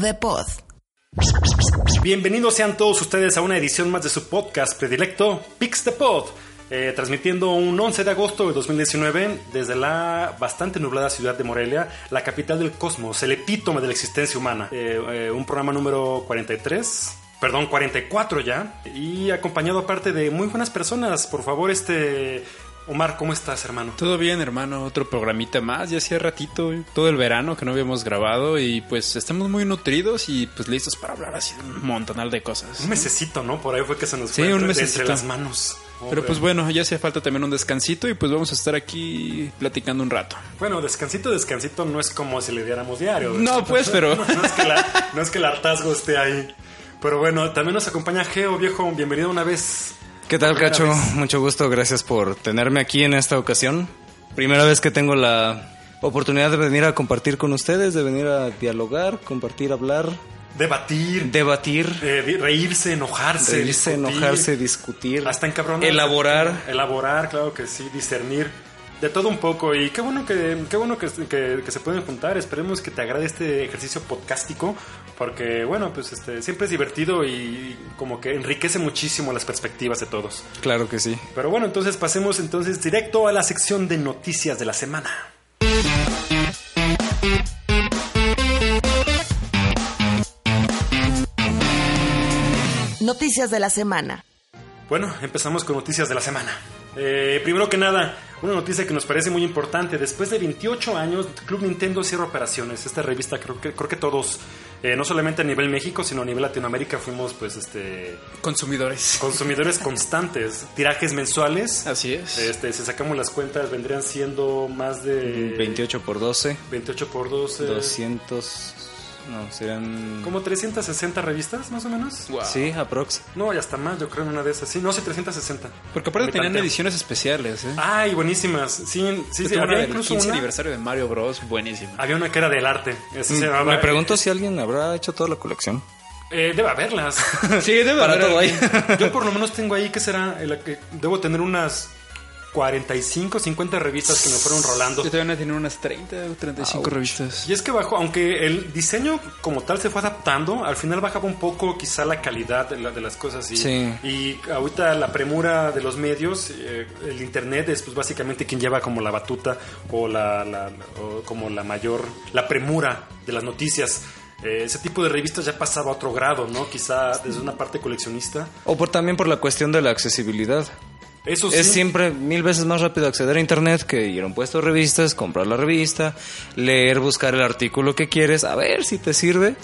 The Pod. Bienvenidos sean todos ustedes a una edición más de su podcast predilecto, Pix the Pod, eh, transmitiendo un 11 de agosto de 2019 desde la bastante nublada ciudad de Morelia, la capital del cosmos, el epítome de la existencia humana. Eh, eh, un programa número 43. Perdón, 44 ya. Y acompañado aparte de muy buenas personas. Por favor, este... Omar, ¿cómo estás, hermano? Todo bien, hermano. Otro programita más. Ya hacía ratito, todo el verano que no habíamos grabado y pues estamos muy nutridos y pues listos para hablar así de un montonal de cosas. Un mesecito, ¿no? Por ahí fue que se nos Sí, fue un entre- mesecito. entre las manos. Pero pues bueno, ya hacía falta también un descansito y pues vamos a estar aquí platicando un rato. Bueno, descansito, descansito no es como si le diéramos diario. No, pues, pero- no, es que la- no es que el hartazgo esté ahí. Pero bueno, también nos acompaña Geo, viejo. Bienvenido una vez. ¿Qué tal, Cacho? vez. Mucho gusto, gracias por tenerme aquí en esta ocasión. Primera vez que tengo la oportunidad de venir a compartir con ustedes, de venir a dialogar, compartir, hablar, Debatir, debatir, eh, reírse, enojarse. reírse, discutir, enojarse, discutir, Hasta encabronar. elaborar. Elaborar, claro que sí, discernir. De todo un poco. Y qué bueno que, qué bueno que, que- que se pueden juntar. Esperemos que te agrade este ejercicio podcástico. Porque, bueno, pues este, siempre es divertido y como que enriquece muchísimo las perspectivas de todos. Claro que sí. Pero bueno, entonces pasemos entonces directo a la sección de noticias de la semana. Noticias de la semana. Bueno, empezamos con noticias de la semana. Eh, primero que nada, una noticia que nos parece muy importante. Después de 28 años, Club Nintendo cierra operaciones. Esta revista creo que, creo que todos, eh, no solamente a nivel México, sino a nivel Latinoamérica, fuimos pues este Consumidores. consumidores constantes. Tirajes mensuales. Así es. Este, si sacamos las cuentas, vendrían siendo más de 28 por 12, 28 por 12. 200, no, serán... Como 360 revistas, más o menos. Wow. Sí, aprox. No, y hasta más, yo creo, en una de esas. Sí, no, sí, 360. Porque aparte tenían tanteo. ediciones especiales, ¿eh? Ay, buenísimas. Sí, sí, sí. Había incluso 15 una. aniversario de Mario Bros. Buenísima. Había una que era del arte. Esa se Mm, llamaba- Me pregunto si alguien habrá hecho toda la colección. Eh, debe haberlas. Sí, debe Para haber todo ahí. Yo por lo menos tengo ahí, que será? La que debo tener unas 45, 50 revistas que me fueron rolando. Yo también tenía unas 30 o 35 revistas. Y es que bajó, aunque el diseño como tal se fue adaptando, al final bajaba un poco quizá la calidad de, la- de las cosas. Y, Sí. y ahorita la premura de los medios, eh, el internet es pues básicamente quien lleva como la batuta o, la, la- o como la mayor, la premura de las noticias. Eh, ese tipo de revistas ya pasaba a otro grado, ¿no? Quizá desde una parte coleccionista. O por, también por la cuestión de la accesibilidad. Eso sí. Es siempre mil veces más rápido acceder a internet que ir a un puesto de revistas, comprar la revista, leer, buscar el artículo que quieres, a ver si te sirve.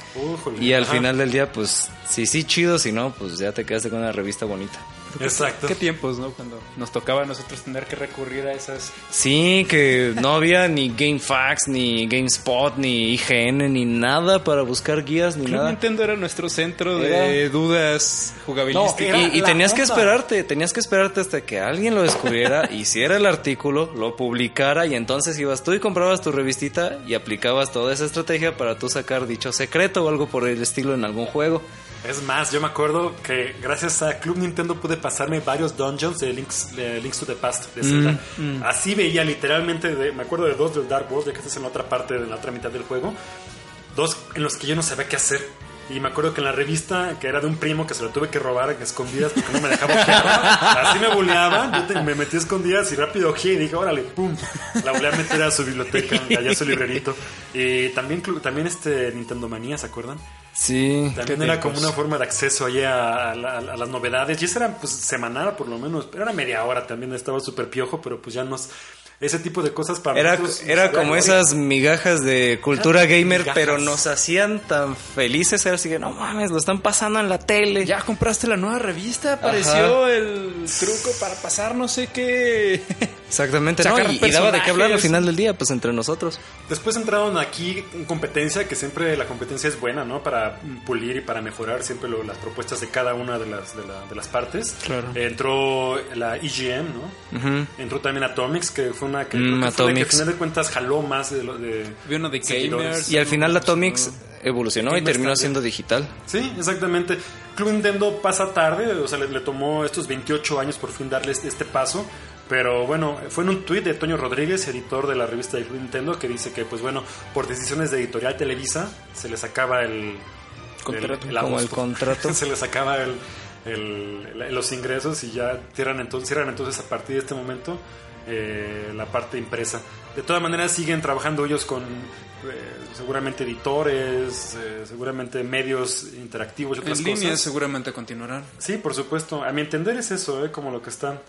Y al ajá. final del día, pues, si sí, chido, si no, pues ya te quedaste con una revista bonita. Exacto. ¿Qué tiempos, no? Cuando nos tocaba a nosotros tener que recurrir a esas. Sí, que no había ni GameFAQs, ni GameSpot, ni IGN, ni nada para buscar guías, ni Club nada. Nintendo era nuestro centro de Era- dudas jugabilísticas. y, tenías que esperarte, tenías que esperarte hasta que alguien lo descubriera, hiciera el artículo, lo publicara y entonces ibas tú y comprabas tu revistita y aplicabas toda esa estrategia para tú sacar dicho secreto o algo por el estilo en algún juego. Es más, yo me acuerdo que gracias a Club Nintendo pude pasarme varios dungeons de Links, de Links to the Past de Zelda. Así veía literalmente, de- me acuerdo de dos del Dark World, ya que estás en la otra parte, en la otra mitad del juego. Dos en los que yo no sabía qué hacer. Y me acuerdo que en la revista, que era de un primo que se lo tuve que robar en escondidas porque no me dejaba ojear, así me buleaba. Yo te- me metí a escondidas y rápido ojeé y dije, órale, pum. La volví a meter a su biblioteca, allá a su librerito. Y también, también este Nintendo Manía, ¿se acuerdan? Sí. También era como una forma de acceso ahí a, a la- a las novedades. Y eso era pues semanal por lo menos. Pero era media hora también. Estaba súper piojo, pero pues ya nos... ese tipo de cosas para Era, nosotros nos era como esas migajas de cultura gamer, migajas. pero nos hacían tan felices. Era así que, no mames, lo están pasando en la tele. Ya compraste la nueva revista, apareció el truco para pasar no sé qué. Exactamente, ¿no? Y, y daba de qué hablar al final del día, pues entre nosotros. Después entraron aquí en competencia, que siempre la competencia es buena, ¿no? Para pulir y para mejorar siempre lo- las propuestas de cada una de las, de, la- de las partes. Claro. Entró la EGM, ¿no? Entró también Atomics, que fue una que, Mm, fue la que al final de cuentas jaló más de... lo- de Había uno de gamers. Y al final la Atomics evolucionó y terminó también. siendo digital. Sí, exactamente. Club Nintendo pasa tarde, o sea, le, le tomó estos 28 años por fin darle este, este paso. Pero bueno, fue en un tuit de Toño Rodríguez, editor de la revista de Club Nintendo, que dice que, pues bueno, por decisiones de Editorial Televisa, se les acaba el... Contrato. Como agosto. el contrato. se les acaba el, el- los ingresos y ya cierran entonces, cierran entonces a partir de este momento eh, la parte impresa. De todas maneras siguen trabajando ellos con eh, seguramente editores, eh, seguramente medios interactivos y otras En línea cosas. seguramente continuarán. Sí, por supuesto. A mi entender es eso, ¿eh? como lo que están.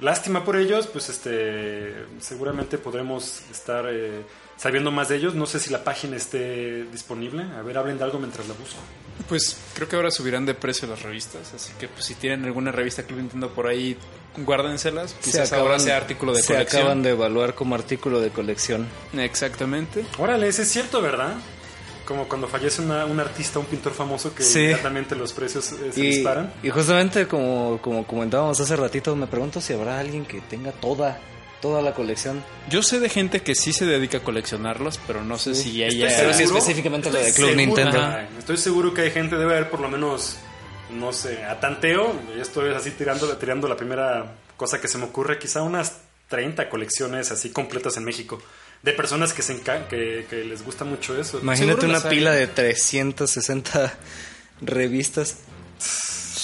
Lástima por ellos, pues este seguramente podremos estar eh, sabiendo más de ellos. No sé si la página esté disponible. A ver, hablen de algo mientras la busco. Pues creo que ahora subirán de precio las revistas, así que pues si tienen alguna revista Club Nintendo por ahí, guárdenselas. Quizás ahora sea artículo de se colección. acaban de evaluar como artículo de colección. Exactamente. Órale, ese es cierto, ¿verdad? Como cuando fallece una- un artista, un pintor famoso que Sí. inmediatamente los precios eh, se Y, disparan. y justamente como, como comentábamos hace ratito, me pregunto si habrá alguien que tenga toda, toda la colección. Yo sé de gente que sí se dedica a coleccionarlos, pero no sé si ella... Estoy Pero sí específicamente lo de estoy Club seguro- Nintendo. Ajá. Estoy seguro que hay gente, debe haber por lo menos, no sé, a tanteo. Y esto es así tirando, tirando la primera cosa que se me ocurre, quizá unas 30 colecciones así completas en México. De personas que, se que, que les gusta mucho eso. Imagínate una pila de 360 revistas.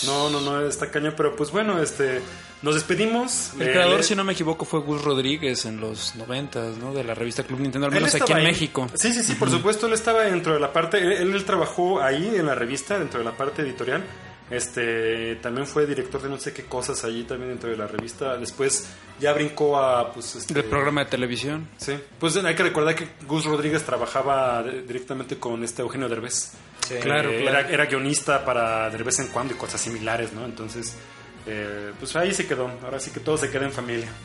No, no, no, está cañón, pero pues bueno, este, nos despedimos. El creador, le- si no me equivoco, fue Gus Rodríguez en los 90, ¿no? De la revista Club Nintendo, al menos aquí en ahí. México. Sí, sí, sí, por supuesto, él estaba dentro de la parte, él, trabajó ahí en la revista, dentro de la parte editorial. Este, también fue director de no sé qué cosas allí también dentro de la revista. Después ya brincó a, pues, este, Del programa de televisión. Sí, pues hay que recordar que Gus Rodríguez trabajaba directamente con este Eugenio Derbez. Claro, Eh, claro. Era, era guionista para de vez en cuando y cosas similares, ¿no? Entonces, eh, pues ahí se quedó. Ahora sí que todo se queda en familia.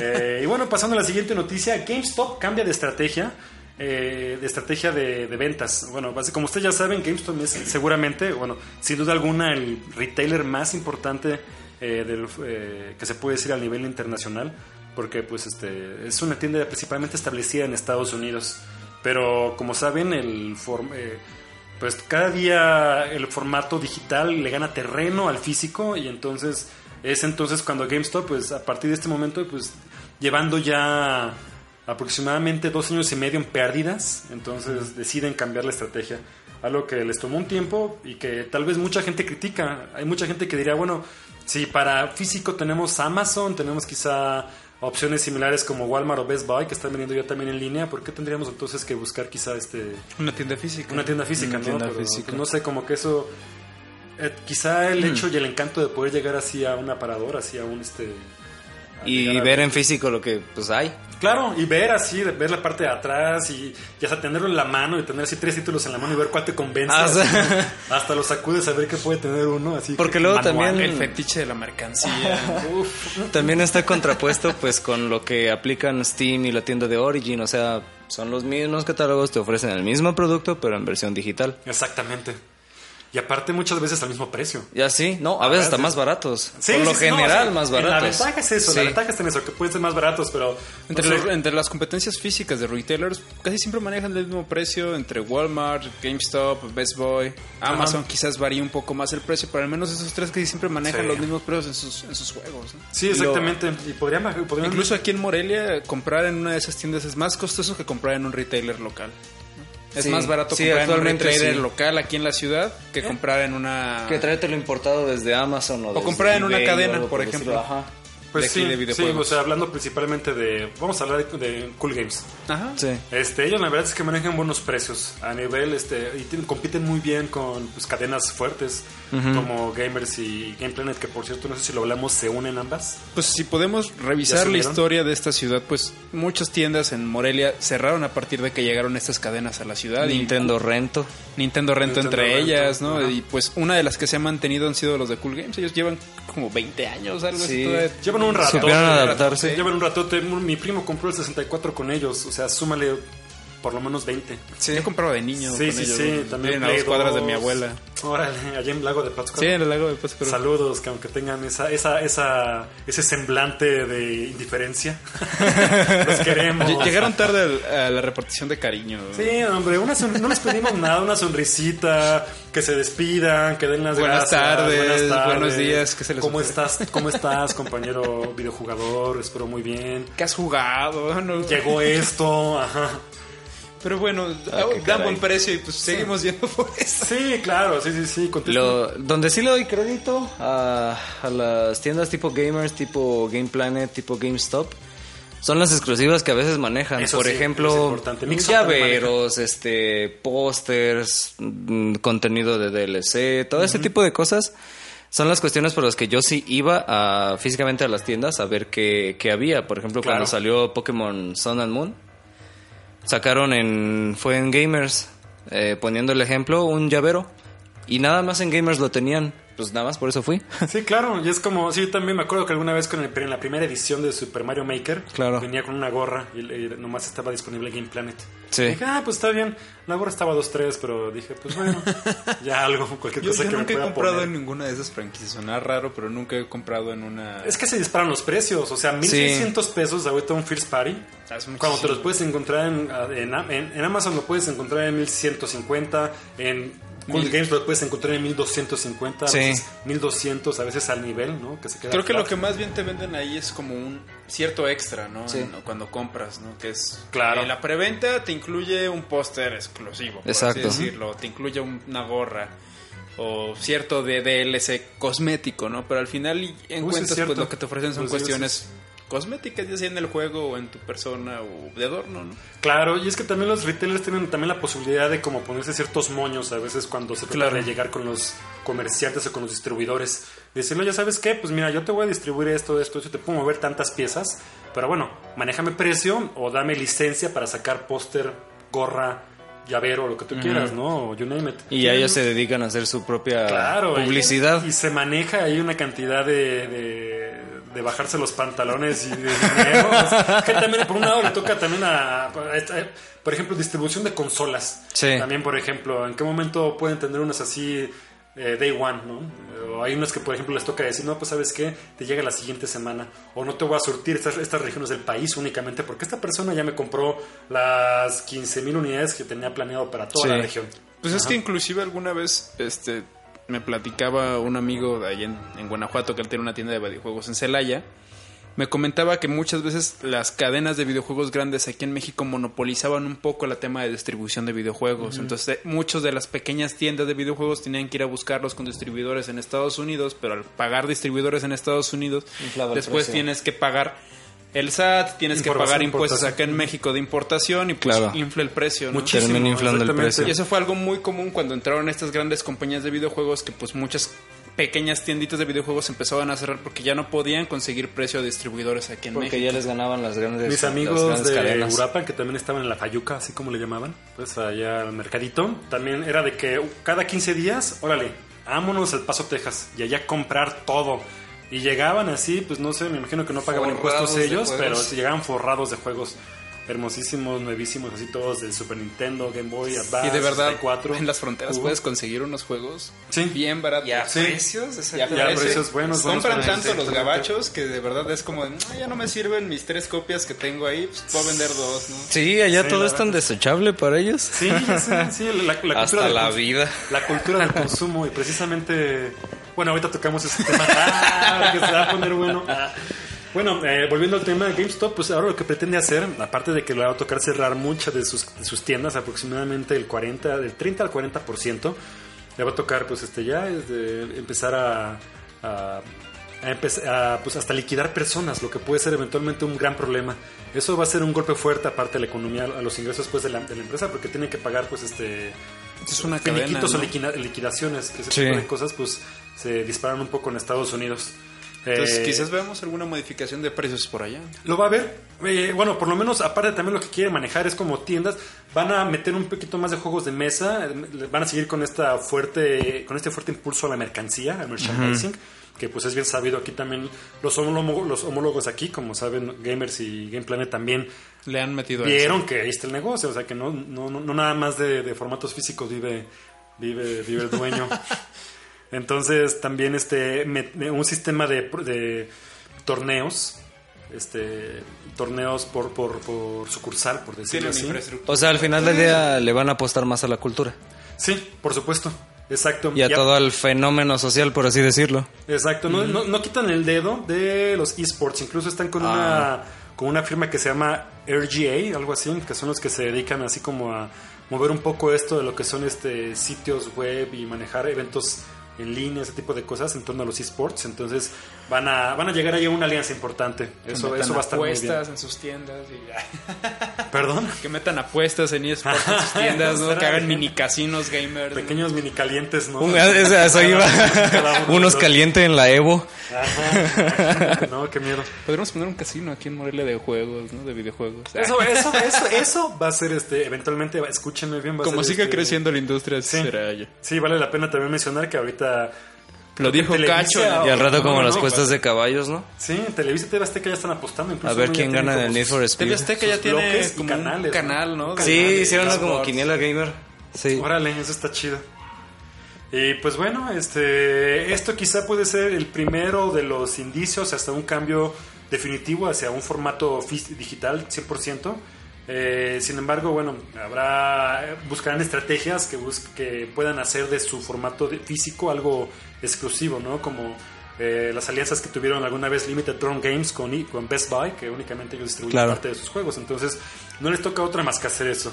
Eh, y bueno, pasando a la siguiente noticia, GameStop cambia de estrategia. eh, de estrategia de, ventas. Bueno, como ustedes ya saben, GameStop es seguramente, bueno, sin duda alguna, el retailer más importante eh, que se puede decir a nivel internacional, porque pues este es una tienda principalmente establecida en Estados Unidos. Pero como saben, el form- pues cada día el formato digital le gana terreno al físico y entonces es entonces cuando GameStop, pues a partir de este momento, pues llevando ya aproximadamente dos años y medio en pérdidas, entonces deciden cambiar la estrategia. Algo que les tomó un tiempo y que tal vez mucha gente critica. Hay mucha gente que diría, bueno, si para físico tenemos Amazon, tenemos quizá opciones similares como Walmart o Best Buy que están vendiendo ya también en línea, ¿por qué tendríamos entonces que buscar quizá este Una tienda física. una tienda física, Una ¿no? tienda Pero, física. pues, no sé, como que eso. eh, quizá el hecho y el encanto de poder llegar así a un aparador, así a un este. Y ver en físico lo que pues hay. Claro, y ver así, ver la parte de atrás y, y hasta tenerlo en la mano y tener así tres títulos en la mano y ver cuál te convence. Ah, o sea- así, hasta lo sacudes a ver qué puede tener uno. Así Porque que- luego manual. también- El fetiche de la mercancía. También está contrapuesto pues con lo que aplican Steam y la tienda de Origin, o sea, son los mismos catálogos, te ofrecen el mismo producto pero en versión digital. Exactamente. Y aparte muchas veces al mismo precio. Y así, no, a veces hasta más baratos. Por lo sí, sí, no, general sí. más La baratos. ventaja es eso, Sí. la ventaja en eso, que pueden ser más baratos, pero... Entre, no sé. los- entre las competencias físicas de retailers, casi siempre manejan el mismo precio entre Walmart, GameStop, Best Buy, Amazon. Quizás varía un poco más el precio, pero al menos esos tres casi siempre manejan Sí. los mismos precios en sus, en sus juegos. ¿no? Sí, exactamente. y podrían, podrían- Incluso aquí en Morelia, comprar en una de esas tiendas es más costoso que comprar en un retailer local. Es Sí, más barato sí, comprar en un actualmente retailer sí. local aquí en la ciudad que comprar en una... Que tráetelo importado desde Amazon o, O desde comprar en una cadena, por el ejemplo. Ajá. Pues de aquí sí, de sí, videojuegos. o sea, hablando principalmente de... Vamos a hablar de, de Cool Games. Ajá. Sí. Este, ellos la verdad es que manejan buenos precios a nivel, este, y tienen- compiten muy bien con pues, cadenas fuertes como Gamers y Game Planet, que por cierto, no sé si lo hablamos, se unen ambas. Pues si podemos ¿Ya revisar la historia de esta ciudad, pues muchas tiendas en Morelia cerraron a partir de que llegaron estas cadenas a la ciudad. y Nintendo Rento. Nintendo Rento Nintendo entre Rento, ellas, ¿no? Y pues una de las que se han mantenido han sido los de Cool Games. Ellos llevan como 20 años, algo así. Sí. todavía. Llevan un rato. Supieron adaptarse. Llevan un ratote. Mi primo compró el 64 con ellos, o sea, súmale por lo menos 20. Yo compraba de niño. Sí, con sí, ellos. sí. También a dos cuadras de 2. mi abuela. Órale, allá en Lago de Pátzcuaro. Sí, en el lago de Pátzcuaro. Saludos, que aunque tengan esa, esa, esa, ese semblante de indiferencia, los queremos. Ll- Llegaron tarde al- a la repartición de cariño. Sí, hombre, una no les pedimos nada, una sonrisita, que se despidan, que den las Buenas gracias. tardes, buenos días, ¿qué se les ¿Cómo estás, ¿Cómo estás, compañero videojugador? Espero muy bien. ¿Qué has jugado? No. Llegó esto, ajá. Pero bueno, qué dan buen precio y pues seguimos yendo por eso. Sí, claro, sí, sí, sí. Lo, donde sí le doy crédito a, a las tiendas tipo Gamers, tipo Game Planet, tipo GameStop, son las exclusivas que a veces manejan. Eso Por sí, es ejemplo, también llaveros, este, pósters, mm, contenido de DLC, todo ese tipo de cosas. Son las cuestiones por las que yo sí iba a, físicamente a las tiendas a ver qué, qué había. Por ejemplo, Claro. cuando salió Pokémon Sun and Moon, sacaron en fue en Gamers eh, poniendo el ejemplo un llavero y nada más en Gamers lo tenían pues nada más por eso fui Sí, claro, y es como, sí, también me acuerdo que alguna vez con el- en la primera edición de Super Mario Maker, Claro. venía con una gorra y, y nomás estaba disponible Game Planet. Sí. Dije, ah, pues está bien, la gorra estaba 2-3, pero dije, pues bueno, ya algo, cualquier Yo, cosa yo que me nunca he pueda comprado poner. en ninguna de esas franquicias. Suena raro, pero nunca he comprado en una. Es que se disparan los precios, o sea, 1600 pesos ahorita un First Party. Ah, es. Cuando te los puedes encontrar en, en, en- en Amazon lo puedes encontrar en 1150, en Cool Mil. Games lo puedes encontrar en 1250, a Sí. veces 1200, a veces al nivel, ¿no? Que se queda Creo que lo flat. que más bien te venden ahí es como un cierto extra, ¿no? Sí. En- Cuando compras, ¿no? Que es. Claro. eh, la preventa te incluye un póster exclusivo. Por Exacto. Así decirlo. Te incluye un- una gorra. O cierto de DLC cosmético, ¿no? Pero al final y en Uy, sí, es cuentas, cierto. pues lo que te ofrecen son Pues cuestiones cosméticas, ya sea en el juego o en tu persona o de adorno, ¿no? Claro, y es que también los retailers tienen también la posibilidad de como ponerse ciertos moños a veces cuando se trata Claro. de llegar con los comerciantes o con los distribuidores. Decirle, ya sabes qué, pues mira, yo te voy a distribuir esto, esto, esto, te puedo mover tantas piezas, pero bueno, manéjame precio o dame licencia para sacar póster, gorra, llavero, lo que tú quieras, ¿no? O you name it. y ya ellos se dedican a hacer su propia Claro, y- publicidad Y, se maneja ahí una cantidad de, de, de bajarse los pantalones y de dinero. Que también por un lado le toca también a, a- por ejemplo, distribución de consolas. Sí. También, por ejemplo, ¿en qué momento pueden tener unas así eh, day one, no? O hay unas que, por ejemplo, les toca decir, no, pues sabes qué, te llega la siguiente semana. O no te voy a surtir estas, estas regiones del país únicamente porque esta persona ya me compró las 15.000 unidades que tenía planeado para toda Sí. la región. Pues es que inclusive alguna vez este me platicaba un amigo de ahí en, en Guanajuato que él tiene una tienda de videojuegos en Celaya. Me comentaba que muchas veces las cadenas de videojuegos grandes aquí en México monopolizaban un poco el tema de distribución de videojuegos. Entonces, eh, muchos de las pequeñas tiendas de videojuegos tenían que ir a buscarlos con distribuidores en Estados Unidos, pero al pagar distribuidores en Estados Unidos, después tienes que pagar el SAT, tienes que pagar impuestos acá en México de importación y pues Claro. infla el precio, ¿no? Muchísimo, Termina inflando el precio. Y eso fue algo muy común cuando entraron estas grandes compañías de videojuegos que pues muchas pequeñas tienditas de videojuegos empezaban a cerrar porque ya no podían conseguir precio a distribuidores aquí en porque México. ya les ganaban las grandes Mis amigos grandes de cadenas. Uruapan, que también estaban en la Fayuca, así como le llamaban, pues allá al mercadito, también era de que cada 15 días, órale, vámonos al Paso, Texas, y allá comprar todo. Y llegaban así, pues no sé, me imagino que no pagaban Forrados impuestos de ellos, pero llegaban forrados de juegos hermosísimos, nuevísimos, así todos del Super Nintendo, Game Boy, Advance, y de verdad, 64. en las fronteras puedes conseguir unos juegos Sí. bien baratos. y a Sí. precios Y a precios buenos, buenos, Compran buenos, tanto los gabachos que de verdad es como, de, "Ah, ya no me sirven mis tres copias que tengo ahí, pues puedo vender dos, ¿no? sí allá Sí, todo es tan desechable para ellos Sí, sí, sí, la, la cultura hasta la vida La cultura del consumo y precisamente, bueno, ahorita tocamos ese tema, ah, que se va a poner bueno. Ah. Bueno, eh, volviendo al tema, GameStop, pues ahora lo que pretende hacer, aparte de que le va a tocar cerrar muchas de sus, de sus tiendas, aproximadamente el 40, del 30 al 40%, le va a tocar, pues este ya, es de empezar a, a a empe- a, pues hasta liquidar personas, lo que puede ser eventualmente un gran problema. Eso va a ser un golpe fuerte aparte de la economía, a los ingresos pues de la, de la empresa, porque tiene que pagar pues este Es una cadena. ¿no? o liquida- liquidaciones, que ese Sí. tipo de cosas pues se disparan un poco en Estados Unidos. Entonces, Eh, quizás veamos alguna modificación de precios por allá. lo va a ver. Eh, bueno, por lo menos, aparte también lo que quieren manejar es como tiendas. Van a meter un poquito más de juegos de mesa. eh, Van a seguir con esta fuerte, con este fuerte impulso a la mercancía, al merchandising. Que pues es bien sabido aquí también. Los, homólogos, los homólogos aquí, como saben, Gamers y Game Planet también Le han metido vieron que ahí está el negocio. O sea que no, no, no, no nada más de, de formatos físicos vive, vive, vive el dueño. Entonces también este me- me- un sistema de, de torneos, este torneos por, por, por sucursal, por decirlo así. O sea, al final del día le van a apostar más a la cultura Sí, por supuesto. Exacto. y a Ya- todo el fenómeno social, por así decirlo. Exacto, no, no, no quitan el dedo de los esports, incluso están con una con una firma que se llama RGA, algo así, que son los que se dedican así como a mover un poco esto de lo que son este sitios web y manejar eventos en línea, ese tipo de cosas en torno a los esports, entonces van a van a llegar ahí a una alianza importante. Eso eso va a estar muy bien. apuestas en sus tiendas y. Perdón. Que metan apuestas en esports en sus tiendas, ¿no? Que hagan mini casinos gamers. ¿no? Pequeños mini calientes, ¿no? Eso iba. Unos calientes en la Evo. Ajá. No, qué miedo. Podríamos poner un casino aquí en Morelia de juegos, ¿no? De videojuegos. Eso, eso, eso, eso va a ser este, eventualmente, escúchenme bien, va a Como ser, siga este, creciendo la industria, Sí. será ya. Sí, vale la pena también mencionar que ahorita. Lo dijo Televisa- Cacho. Y al rato como No, las no, cuestas de caballos, ¿no? Sí, en Televisa y TV Azteca ya están apostando. incluso A ver quién gana en el Need for TV Speed. Azteca ya tiene como canales, un canal, ¿no? Sí, hicieron como quiniela gamer. Sí. Órale, eso está chido. Y pues bueno, este, esto quizá puede ser el primero de los indicios hasta un cambio definitivo hacia un formato digital 100%. Eh, sin embargo, bueno, habrá buscarán estrategias que, bus- que puedan hacer de su formato de- físico algo exclusivo, ¿no? Como eh, las alianzas que tuvieron alguna vez Limited Drone Games con, con Best Buy, que únicamente ellos distribuyen Claro. parte de sus juegos. Entonces, no les toca otra más que hacer eso.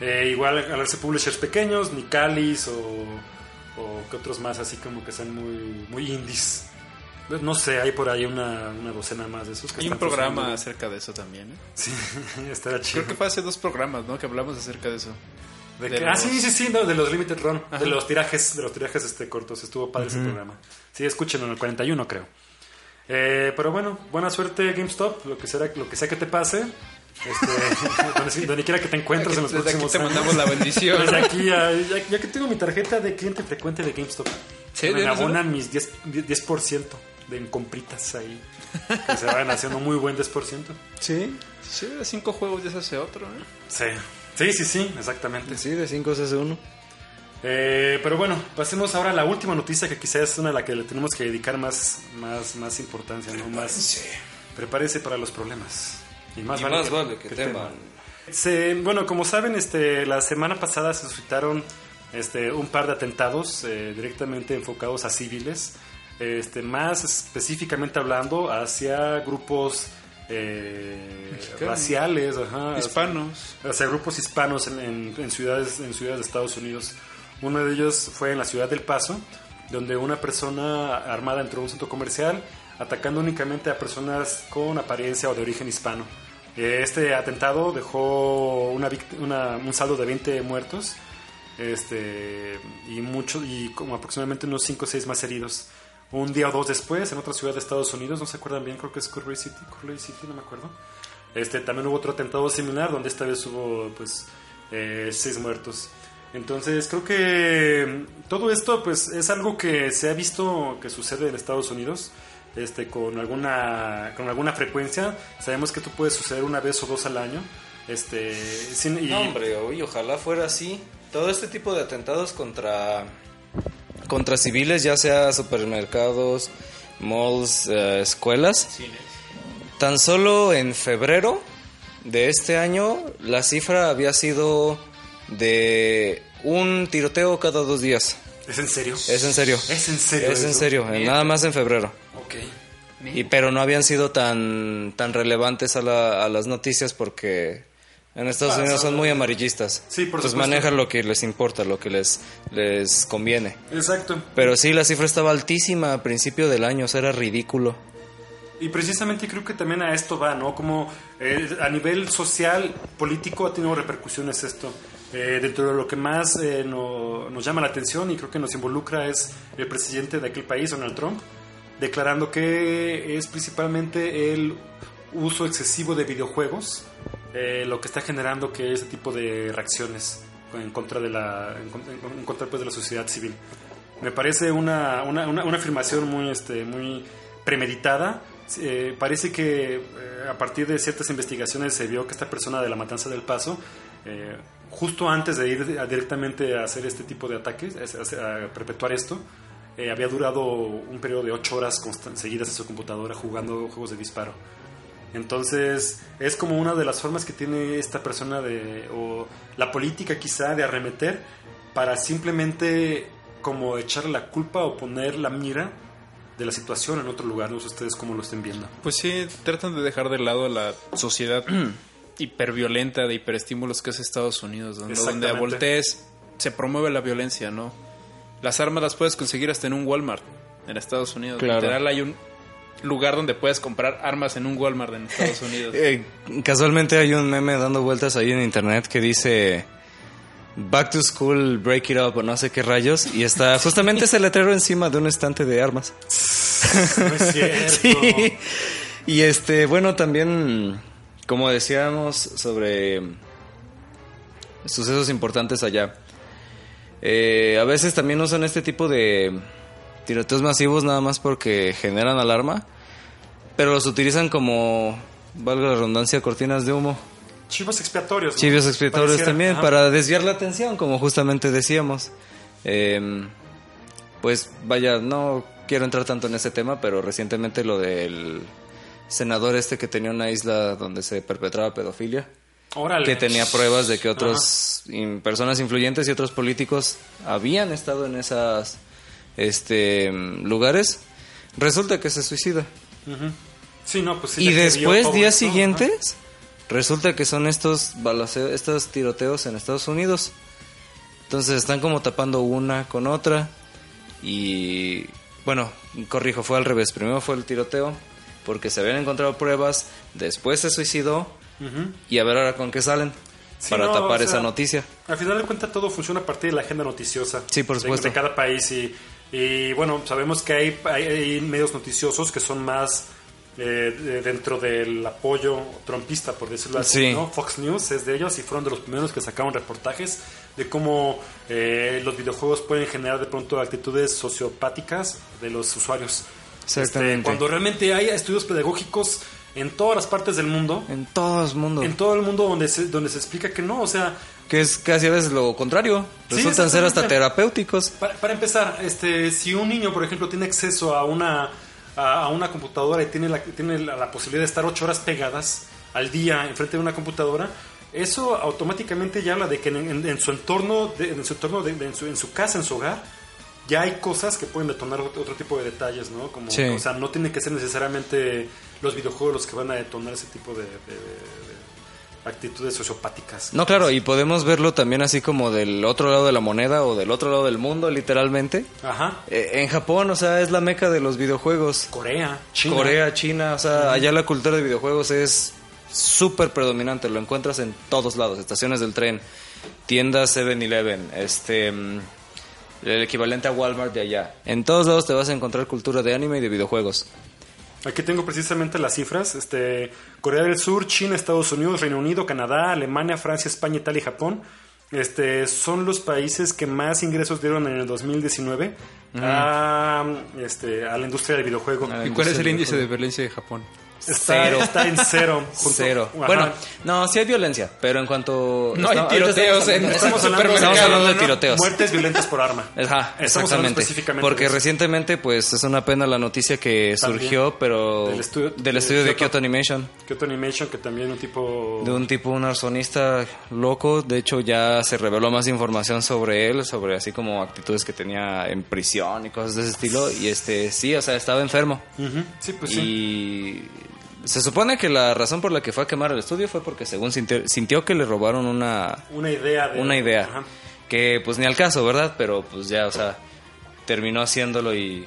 Eh, igual al hacerse publishers pequeños, ni Calis o, o que otros más así como que sean muy, muy indies. Pues, No sé, hay por ahí una, una docena más de esos. Que Hay un programa acerca de eso también, ¿eh? Sí, estará chido. Creo que fue hace dos programas, ¿no? Que hablamos acerca de eso. De de que- ah, sí, sí, sí, no, de los Limited Run, Ajá. de los tirajes, de los tirajes este cortos, estuvo padre ese programa. Sí, escúchenlo en el 41, creo. Eh, pero bueno, buena suerte GameStop, lo que sea, lo que sea que te pase. Este, donde, quiera que te encuentres en los Desde aquí próximos te años. mandamos la bendición. Desde aquí, ya, ya- ya que tengo mi tarjeta de cliente frecuente de GameStop, Sí, me abonan mis 10%, 10% de compritas ahí. Que se vayan haciendo muy buen 10%. Sí. Sí, cinco juegos ya se hace otro, ¿eh? Sí, sí, sí, sí, exactamente. Sí, de 5 se hace uno. Eh, pero bueno, pasemos ahora a la última noticia que quizás es una a la que le tenemos que dedicar más, más, más importancia, ¿no? Más, prepárese para los problemas. Y más, Y más vale que teman. teman. Se- bueno, como saben, este, la semana pasada se suscitaron este, un par de atentados eh, directamente enfocados a civiles, este, más específicamente hablando hacia grupos eh, raciales, ajá, Hispanos. hacia grupos hispanos en, en- en ciudades en ciudades de Estados Unidos. Uno de ellos fue en la ciudad del Paso, donde una persona armada entró a un centro comercial atacando únicamente a personas con apariencia o de origen hispano. Este atentado dejó una, una- un saldo de 20 muertos este, y, mucho, y como aproximadamente unos 5 o 6 más heridos. Un día o dos después, en otra ciudad de Estados Unidos, no se acuerdan bien, creo que es Culver City, Culver City, no me acuerdo. Este, también hubo otro atentado similar donde esta vez hubo pues eh, seis muertos. Entonces creo que mm, todo esto pues es algo que se ha visto que sucede en Estados Unidos este, con, alguna, con alguna frecuencia. Sabemos que esto puede suceder una vez o dos al año. Este, sin- y, No, hombre, ojalá fuera así. Todo este tipo de atentados contra contra civiles, ya sea supermercados, malls, eh, escuelas. Tan solo en febrero de este año la cifra había sido de un tiroteo cada dos días. ¿Es en serio? Es en serio. ¿Es en serio Es en serio, nada más en febrero. Ok. Y pero no habían sido tan tan relevantes a, la- a las noticias porque En Estados Unidos son- muy amarillistas. Sí, por Pues supuesto. manejan lo que les importa, lo que les, les conviene. Exacto. Pero sí, la cifra estaba altísima a principio del año, o sea, era ridículo. Y precisamente creo que también a esto va, ¿no? Como eh, a nivel social, político ha tenido repercusiones esto. Eh, dentro de lo que más eh, no- nos llama la atención y creo que nos involucra es el presidente de aquel país, Donald Trump, declarando que es principalmente el uso excesivo de videojuegos eh, lo que está generando que ese tipo de reacciones en contra de la en, en contra pues, de la sociedad civil. Me parece una, una, una- una afirmación muy, este, muy premeditada. Eh, parece que eh, a partir de ciertas investigaciones se vio que esta persona de la Matanza del Paso, eh, justo antes de ir a- directamente a hacer este tipo de ataques, a, a perpetuar esto, eh, había durado un periodo de ocho horas seguidas en su computadora jugando juegos de disparo. Entonces, es como una de las formas que tiene esta persona de, o la política quizá de arremeter para simplemente como echarle la culpa o poner la mira de la situación en otro lugar. No sé ustedes cómo lo estén viendo. Pues sí, tratan de dejar de lado la sociedad hiperviolenta de hiperestímulos que es Estados Unidos, donde, donde a voltees se promueve la violencia, ¿no? Las armas las puedes conseguir hasta en un Walmart en Estados Unidos. Claro. Literal hay un lugar donde puedes comprar armas en un Walmart en Estados Unidos. Eh, casualmente hay un meme dando vueltas ahí en internet que dice Back to School, Break It Up o no sé qué rayos y está justamente ese letrero encima de un estante de armas. No es cierto. Sí. Y este, bueno, también, como decíamos sobre sucesos importantes allá, eh, a veces también usan este tipo de tiroteos masivos nada más porque generan alarma, pero los utilizan como, valga la redundancia, cortinas de humo. Chivos expiatorios. ¿no? Chivios expiatorios Pareciera. también, Ajá. para desviar la atención, como justamente decíamos. Eh, pues vaya, no quiero entrar tanto en ese tema, pero recientemente lo del senador este que tenía una isla donde se perpetraba pedofilia, Órale. que tenía pruebas de que otros in- personas influyentes y otros políticos habían estado en esas este lugares, resulta que se suicida. Ujú. Sí, no, pues sí, y después, días esto, siguientes, resulta que son estos balaceo- estos tiroteos en Estados Unidos. Entonces están como tapando una con otra. Y bueno, corrijo, fue al revés. Primero fue el tiroteo, porque se habían encontrado pruebas. Después se suicidó. Y a ver ahora con qué salen. Sí, para no, tapar o sea, esa noticia. Al final de cuentas todo funciona a partir de la agenda noticiosa. Sí, por de- supuesto. De, cada país y, y, bueno, sabemos que hay, hay, hay medios noticiosos que son más eh, de- dentro del apoyo trumpista, por decirlo así. Sí. ¿no? Fox News es de ellos y fueron de los primeros que sacaron reportajes de cómo eh, los videojuegos pueden generar de pronto actitudes sociopáticas de los usuarios. Exactamente. Este, cuando realmente hay estudios pedagógicos en todas las partes del mundo, En todo el mundo. en todo el mundo donde se, donde se explica que no, o sea, Que es casi a veces lo contrario. Sí, Resultan ser hasta terapéuticos. Para, para empezar, este, si un niño, por ejemplo, tiene acceso a una, a, a una computadora y tiene, la, tiene la, la posibilidad de estar ocho horas pegadas al día enfrente de una computadora, eso automáticamente ya habla de que en, en- en su entorno, de- en su entorno, de- de- en, su, en su casa, en su hogar, ya hay cosas que pueden detonar otro, tipo de detalles, ¿no? Como, Sí. O sea, no tiene que ser necesariamente los videojuegos los que van a detonar ese tipo de, de- de- de actitudes sociopáticas. No, claro, y podemos verlo también así como del otro lado de la moneda o del otro lado del mundo, literalmente. Ajá. Eh, en Japón, o sea, es la meca de los videojuegos. Corea, China. Corea, China, o sea, allá la cultura de videojuegos es súper predominante, lo encuentras en todos lados, estaciones del tren, tiendas 7-Eleven, este mm, el equivalente a Walmart de allá. En todos lados te vas a encontrar cultura de anime y de videojuegos. Aquí tengo precisamente las cifras. Este, Corea del Sur, China, Estados Unidos, Reino Unido, Canadá, Alemania, Francia, España, Italia y Japón. Este, son los países que más ingresos dieron en el 2019 a, este, a la industria del videojuego. ¿Y cuál es el índice de violencia de Japón? Está, Cero. está en cero. junto- Cero. Ajá. Bueno, no, sí hay violencia, pero en cuanto... No hay tiroteos en- Estamos hablando, Estamos hablando de ¿no? tiroteos. muertes violentas por arma. Ajá, exactamente. específicamente Porque recientemente, pues, es una pena la noticia que También. surgió, pero Del estudio- del estudio de de Kyoto Animation. Kyoto Animation, que también un tipo... De un tipo, un arsonista loco. De hecho, ya se reveló más información sobre él, sobre así como actitudes que tenía en prisión y cosas de ese estilo. Y este, sí, o sea, estaba enfermo. Ujú. Sí, pues sí. Se supone que la razón por la que fue a quemar el estudio fue porque según sintió, sintió que le robaron una, Una idea de... una idea. Ajá. Que pues ni al caso, ¿verdad? Pero pues ya, o sea, terminó haciéndolo y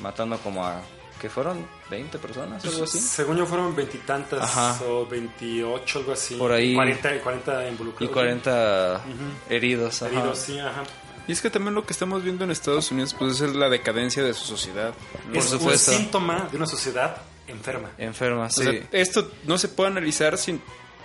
matando como a... ¿Qué fueron? ¿20 personas? Algo así. Según yo fueron veintitantas Ajá. o veintiocho, algo así. Por ahí. 40, 40 involucrados. Y 40 heridos. ajá. heridos, sí, ajá. Y es que también lo que estamos viendo en Estados Unidos pues es la decadencia de su sociedad. Por es supuesto. un síntoma de una sociedad enferma. Enferma, O sí. sea, esto no se puede analizar sin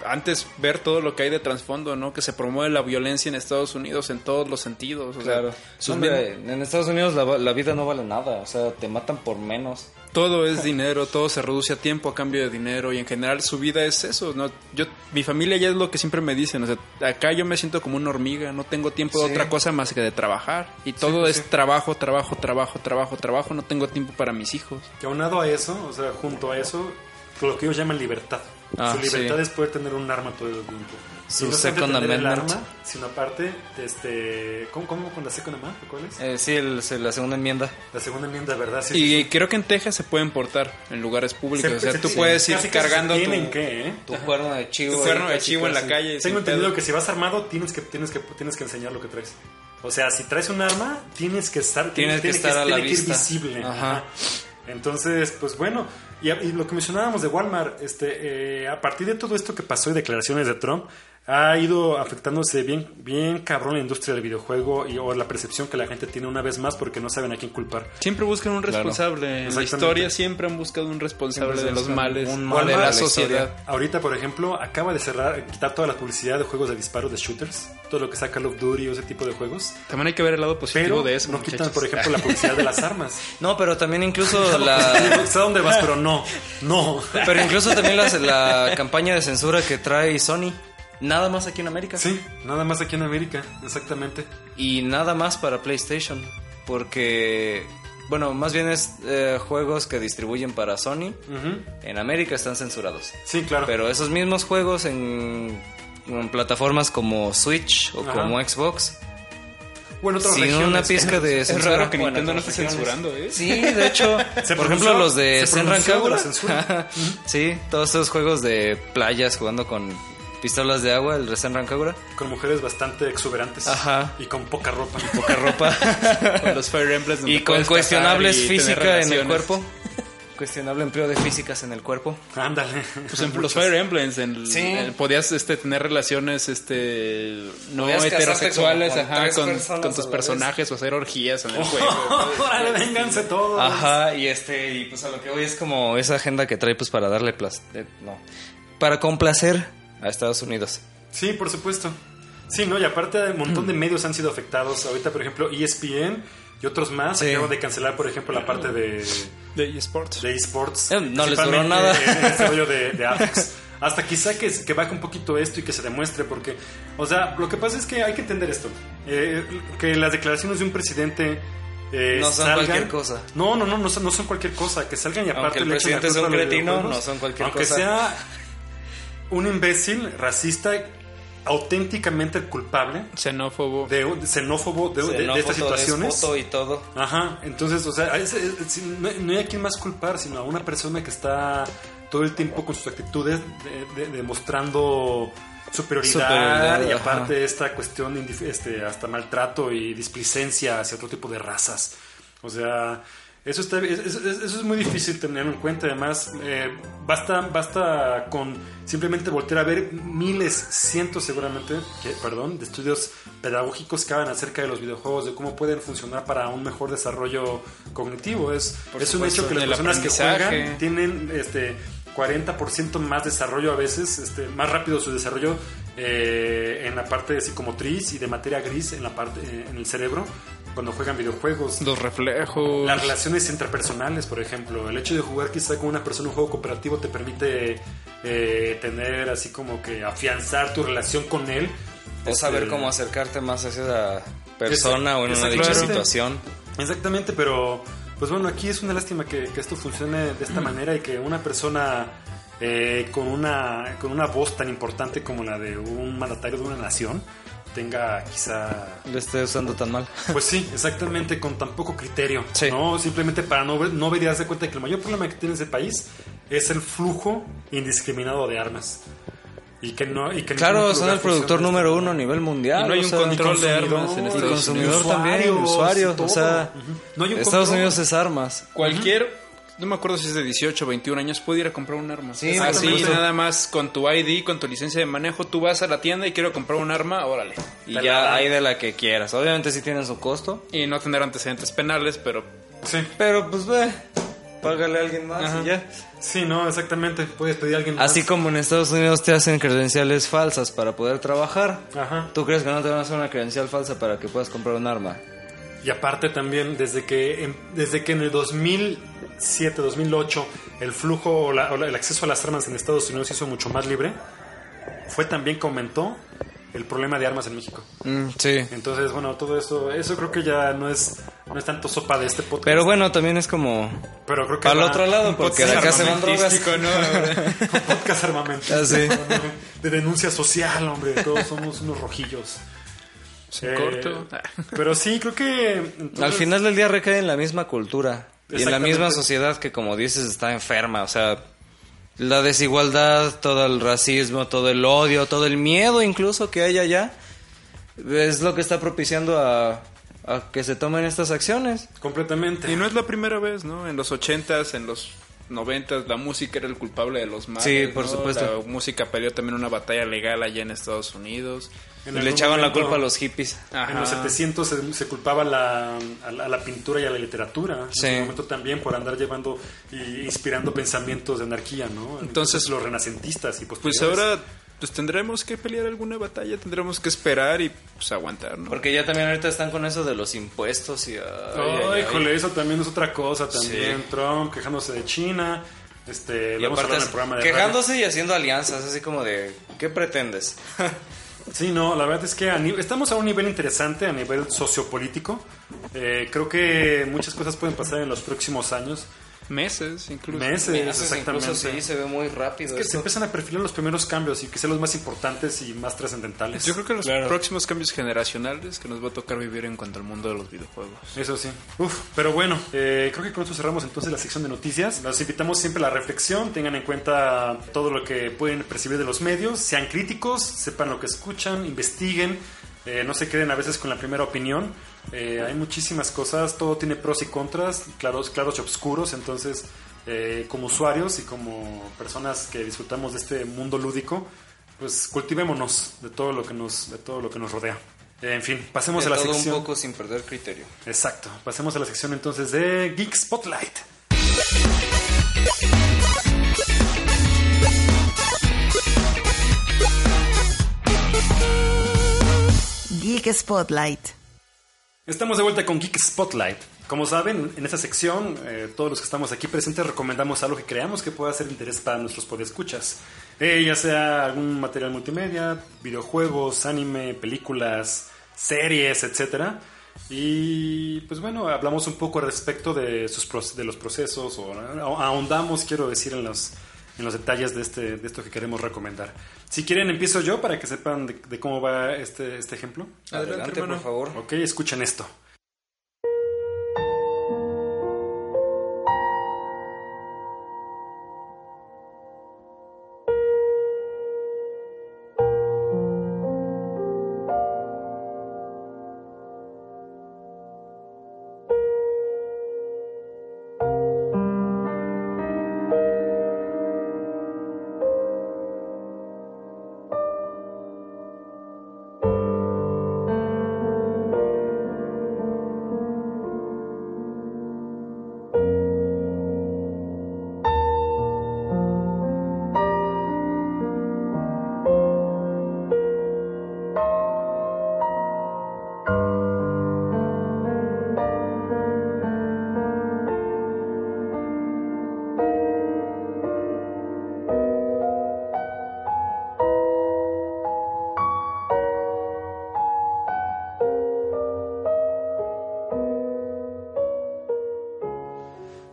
antes ver todo lo que hay de trasfondo, ¿no? Que se promueve la violencia en Estados Unidos en todos los sentidos. o sea, Claro. Hombre, en Estados Unidos la, la vida no vale nada. O sea, te matan por menos. Todo es dinero, todo se reduce a tiempo a cambio de dinero y en general su vida es eso, ¿no? Yo, mi familia ya es lo que siempre me dicen, o sea, acá yo me siento como una hormiga, no tengo tiempo de Sí. otra cosa más que de trabajar y todo pues es sí. trabajo, trabajo, trabajo, trabajo, trabajo, no tengo tiempo para mis hijos. Que aunado a eso, o sea, junto a eso, lo que ellos llaman libertad. Ah, Su libertad sí. es poder tener un arma todo el tiempo. Su no Second tener el Amendment. arma, sino aparte, este, ¿cómo, cómo con la Second Amendment? ¿Cuál es? Eh, sí, el- la segunda enmienda. La segunda enmienda, ¿verdad? Sí, Y sí, creo que en Texas se pueden portar en lugares públicos, Se- o sea, se- tú puedes ir cargando tu, que, ¿eh? Tu cuerno de chivo. tu cuerno de chivo en la calle. Tengo entendido que si vas armado tienes que, tienes que tienes que enseñar lo que traes. O sea, si traes un arma, tienes que estar Tienes que estar a la tiene que ir vista. visible. Ajá. Ajá. Entonces, pues bueno, y, y lo que mencionábamos de Walmart, este, eh, a partir de todo esto que pasó y declaraciones de Trump, ha ido afectándose bien, bien cabrón la industria del videojuego y o la percepción que la gente tiene una vez más porque no saben a quién culpar. Siempre buscan un Claro. responsable. En la historia siempre han buscado un responsable de los males un o mal de la la sociedad. historia. Ahorita, por ejemplo, acaba de cerrar, quitar toda la publicidad de juegos de disparo de shooters, todo lo que saca Call of Duty o ese tipo de juegos. También hay que ver el lado positivo Pero de eso. no quitan, muchachos. por ejemplo, la publicidad de las armas. No, pero también incluso la... sé dónde vas, pero no, no. Pero incluso también la campaña de censura que trae Sony. Nada más aquí en América. Sí, nada más aquí en América, exactamente. Y nada más para PlayStation. Porque, bueno, más bien es eh, juegos que distribuyen para Sony. En América están censurados. Sí, claro. Pero esos mismos juegos en, en plataformas como Switch o Ajá. como Xbox. bueno, otras Sin regiones, una pizca de Es censura. raro que Bueno, Nintendo no esté censurando, ¿eh? Sí, de hecho, Se por ejemplo, los de se Senran Kagura. sí, todos esos juegos de playas jugando con pistolas de agua, el de Senran Kagura. Con mujeres bastante exuberantes. Ajá. Y con poca ropa. Poca ropa. Con los Fire Emblems y con cuestionables y física en el cuerpo. Cuestionable empleo de físicas en el cuerpo. Ándale. Pues en los Fire Emblems en- Sí. en- podías este, tener relaciones este no Podías heterosexuales con ajá, con, tus personajes o hacer orgías en el juego. Órale, vénganse todos. Ajá, y este, y pues a lo que voy es como esa agenda que trae pues para darle plas eh, no, para complacer a Estados Unidos. Sí, por supuesto. Sí, ¿no? Y aparte, un montón de medios han sido afectados. Ahorita, por ejemplo, ESPN y otros más Sí. acaban de cancelar, por ejemplo, la parte de, de eSports. de esports. Eh, no les duró nada. En este rollo de, de Apex. Hasta quizá que, que baje un poquito esto y que se demuestre, porque, o sea, lo que pasa es que hay que entender esto: eh, que las declaraciones de un presidente. eh, No son salgan- cualquier cosa. No, no, no, no son, no son cualquier cosa. Que salgan y aparte Aunque el le echen la presidente culpa un cretino, no son cualquier aunque cosa. sea un imbécil, racista, auténticamente el culpable Xenófobo. de, de xenófobo de, de- de estas situaciones. y todo. Ajá, entonces, o sea, es- es- es- no, no hay a quien más culpar, sino a una persona que está todo el tiempo con sus actitudes de- de- demostrando superioridad, Superioridad, y ajá. aparte esta cuestión de indif- este, hasta maltrato y displicencia hacia otro tipo de razas. O sea, eso, está, es- es- es- eso es muy difícil tenerlo en cuenta. Además, eh, basta, basta con simplemente voltear a ver miles, cientos seguramente, que, perdón, de estudios pedagógicos que hablan acerca de los videojuegos, de cómo pueden funcionar para un mejor desarrollo cognitivo. Es, Por es un hecho que las personas que juegan tienen este 40% más desarrollo a veces, este, más rápido su desarrollo eh, en la parte psicomotriz y de materia gris en la parte eh, en el cerebro cuando juegan videojuegos. Los reflejos. Las relaciones interpersonales, por ejemplo, el hecho de jugar quizá con una persona un juego cooperativo te permite eh, tener así como que afianzar tu relación con él. O Este, saber cómo acercarte más a esa persona o en una Exactamente. dicha situación. Exactamente, pero pues bueno, aquí es una lástima que, que esto funcione de esta manera y que una persona eh, con, una, con una voz tan importante como la de un mandatario de una nación tenga quizá... Lo esté usando tan mal. Pues sí, exactamente, con tan poco criterio. Sí. ¿no? Simplemente para no ver, no ver y darse cuenta de que el mayor problema que tiene ese país es el flujo indiscriminado de armas. Y que no, y que Claro, son el productor número uno a nivel mundial. Y no hay o un sea, control de consumidor, armas en Y Estados consumidor Unidos. también, todo. O sea. No hay un Estados control. Unidos es armas. Cualquier, no me acuerdo si es de 18 o 21 años, puede ir a comprar un arma. Sí, Así, nada más con tu ID, con tu licencia de manejo, tú vas a la tienda y quiero comprar un arma, órale. Y Te ya hay de la que quieras. Obviamente sí tienen su costo. Y no tener antecedentes penales, pero Sí, Pero pues ve, págale a alguien más Ajá. y ya. sí, no, exactamente. Puedes pedir a alguien más. Así como en Estados Unidos te hacen credenciales falsas para poder trabajar. Ajá. ¿Tú crees que no te van a hacer una credencial falsa para que puedas comprar un arma? Y aparte también, desde que en, desde que en el 2007, 2008, el flujo o, la- o la- el acceso a las armas en Estados Unidos se hizo mucho más libre, fue también que aumentó el problema de armas en México. Mm, sí. Entonces, bueno, todo eso, eso creo que ya no es, no es tanto sopa de este podcast. Pero bueno, también es como... Pero creo que va- otro lado, porque de acá se van drogas. ¿no? Podcast armamentista. Ah, sí. De denuncia social, hombre. Todos somos unos rojillos. Se Eh, corto. Pero sí, creo que. entonces- Al final del día recae en la misma cultura y en la misma sociedad que, como dices, está enferma. O sea, la desigualdad, todo el racismo, todo el odio, todo el miedo incluso que hay allá, es lo que está propiciando a, a que se tomen estas acciones. Completamente. Y no es la primera vez, ¿no? En los 80s, en los 90s, la música era el culpable de los males. Sí, por ¿no? supuesto. La música peleó también una batalla legal allá en Estados Unidos. En Y le echaban la culpa a los hippies. Ajá. En los 700 se, se culpaba la- a, la, a la pintura y a la literatura. Sí. En ese momento también por andar llevando y inspirando pensamientos de anarquía, ¿no? Entonces- los renacentistas y Pues posteriores. ahora pues tendremos que pelear alguna batalla, tendremos que esperar y pues aguantar, ¿no? Porque ya también ahorita están con eso de los impuestos y... ay, Ay, ay, ay. híjole, eso también es otra cosa también. Sí. Trump quejándose de China. Este, Y vamos a aparte, hablar en el programa de radio. quejándose y haciendo alianzas, así como de, ¿qué pretendes? Sí, no, la verdad es que a estamos a un nivel interesante, a nivel sociopolítico. Eh, creo que muchas cosas pueden pasar en los próximos años. Meses, incluso. Meses, exactamente. Incluso sí, se ve muy rápido. Es que se empiezan a perfilar los primeros cambios y que sean los más importantes y más trascendentales. Yo creo que los Claro. próximos cambios generacionales que nos va a tocar vivir en cuanto al mundo de los videojuegos. Eso sí. Uf, pero bueno, eh, creo que con esto cerramos entonces la sección de noticias. Los invitamos siempre a la reflexión, tengan en cuenta todo lo que pueden percibir de los medios, sean críticos, sepan lo que escuchan, investiguen, eh, no se queden a veces con la primera opinión. Eh, hay muchísimas cosas, todo tiene pros y contras, claros, claros y oscuros, entonces eh, como usuarios y como personas que disfrutamos de este mundo lúdico, pues cultivémonos de todo lo que nos, de todo lo que nos rodea. En fin, pasemos De a la todo sección. un poco sin perder criterio. Exacto. Pasemos a la sección entonces de Geek Spotlight. Geek Spotlight. Estamos de vuelta con Geek Spotlight. Como saben, en esta sección, eh, todos los que estamos aquí presentes recomendamos algo que creamos que pueda ser de interés para nuestros podescuchas. Eh, ya sea algún material multimedia, videojuegos, anime, películas, series, etcétera. Y pues bueno, hablamos un poco respecto de, sus de los procesos o ahondamos, quiero decir, en los, en los detalles de, este, de esto que queremos recomendar. Si quieren, empiezo yo para que sepan de, de cómo va este, este ejemplo. Adelante, por favor. Ok, escuchen esto.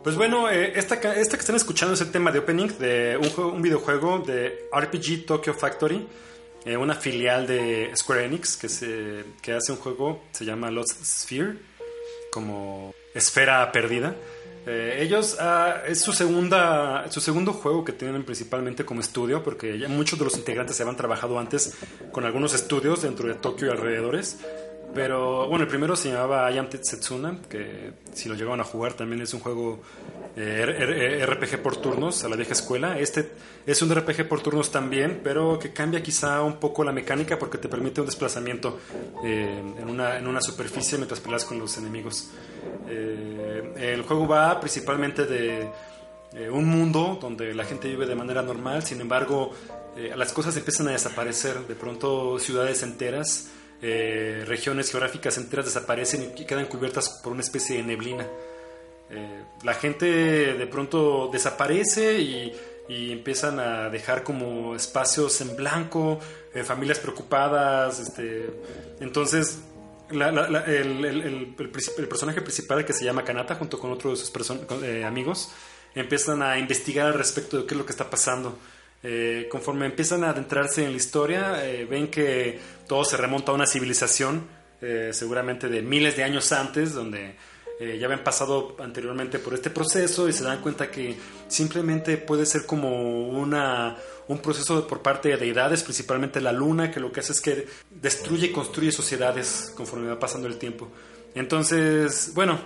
Pues bueno, eh, esta, esta que están escuchando es el tema de opening de un, un videojuego de RPG Tokyo Factory, eh, una filial de Square Enix que, se, que hace un juego, se llama Lost Sphere, como esfera perdida. Eh, ellos ah, es su segunda su segundo juego que tienen principalmente como estudio porque ya muchos de los integrantes se habían trabajado antes con algunos estudios dentro de Tokio y alrededores pero bueno el primero se llamaba Ayam Setsuna que si lo llegaban a jugar también es un juego eh, RPG por turnos a la vieja escuela este es un RPG por turnos también pero que cambia quizá un poco la mecánica porque te permite un desplazamiento eh, en, una, en una superficie mientras peleas con los enemigos eh, el juego va principalmente de eh, un mundo donde la gente vive de manera normal, sin embargo, eh, las cosas empiezan a desaparecer. De pronto, ciudades enteras, eh, regiones geográficas enteras desaparecen y quedan cubiertas por una especie de neblina. Eh, la gente de pronto desaparece y, empiezan a dejar como espacios en blanco, eh, familias preocupadas. Este, entonces, el, personaje principal que se llama Kanata junto con otros de sus amigos empiezan a investigar al respecto de qué es lo que está pasando. Eh, conforme empiezan a adentrarse en la historia, eh, ven que todo se remonta a una civilización, eh, seguramente de miles de años antes, donde ya habían pasado anteriormente por este proceso y se dan cuenta que simplemente puede ser como una, un proceso por parte de deidades, principalmente la luna, que lo que hace es que destruye y construye sociedades conforme va pasando el tiempo. Entonces, bueno,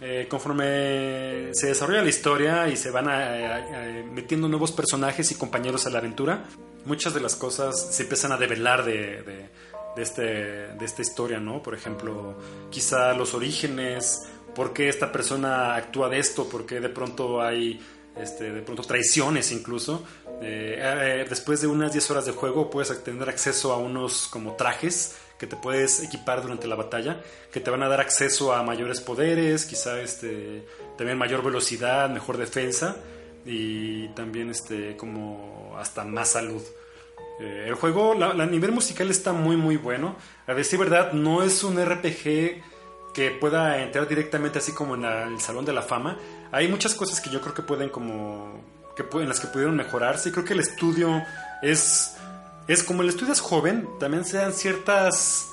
eh, conforme se desarrolla la historia y se van a- a- a- metiendo nuevos personajes y compañeros a la aventura, muchas de las cosas se empiezan a develar de, de- este, de esta historia, ¿no? Por ejemplo, quizá los orígenes, por qué esta persona actúa de esto, por qué de pronto hay este, de pronto traiciones incluso. Eh, eh, después de unas 10 horas de juego puedes tener acceso a unos como trajes que te puedes equipar durante la batalla, que te van a dar acceso a mayores poderes, quizá este, también mayor velocidad, mejor defensa y también este, como hasta más salud. Eh, el juego, la, la nivel musical está muy muy bueno. A decir verdad, no es un RPG que pueda entrar directamente así como en el Salón de la Fama. Hay muchas cosas que yo creo que pueden como... Que en las que pudieron mejorarse. Creo que el estudio es... Es como el estudio es joven, también se dan ciertas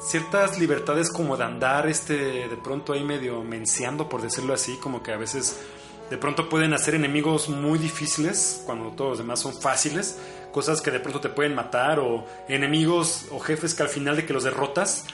ciertas libertades como de andar este de pronto ahí medio menciando por decirlo así como que a veces de pronto pueden hacer enemigos muy difíciles cuando todos los demás son fáciles cosas que de pronto te pueden matar o enemigos o jefes que al final de que los derrotas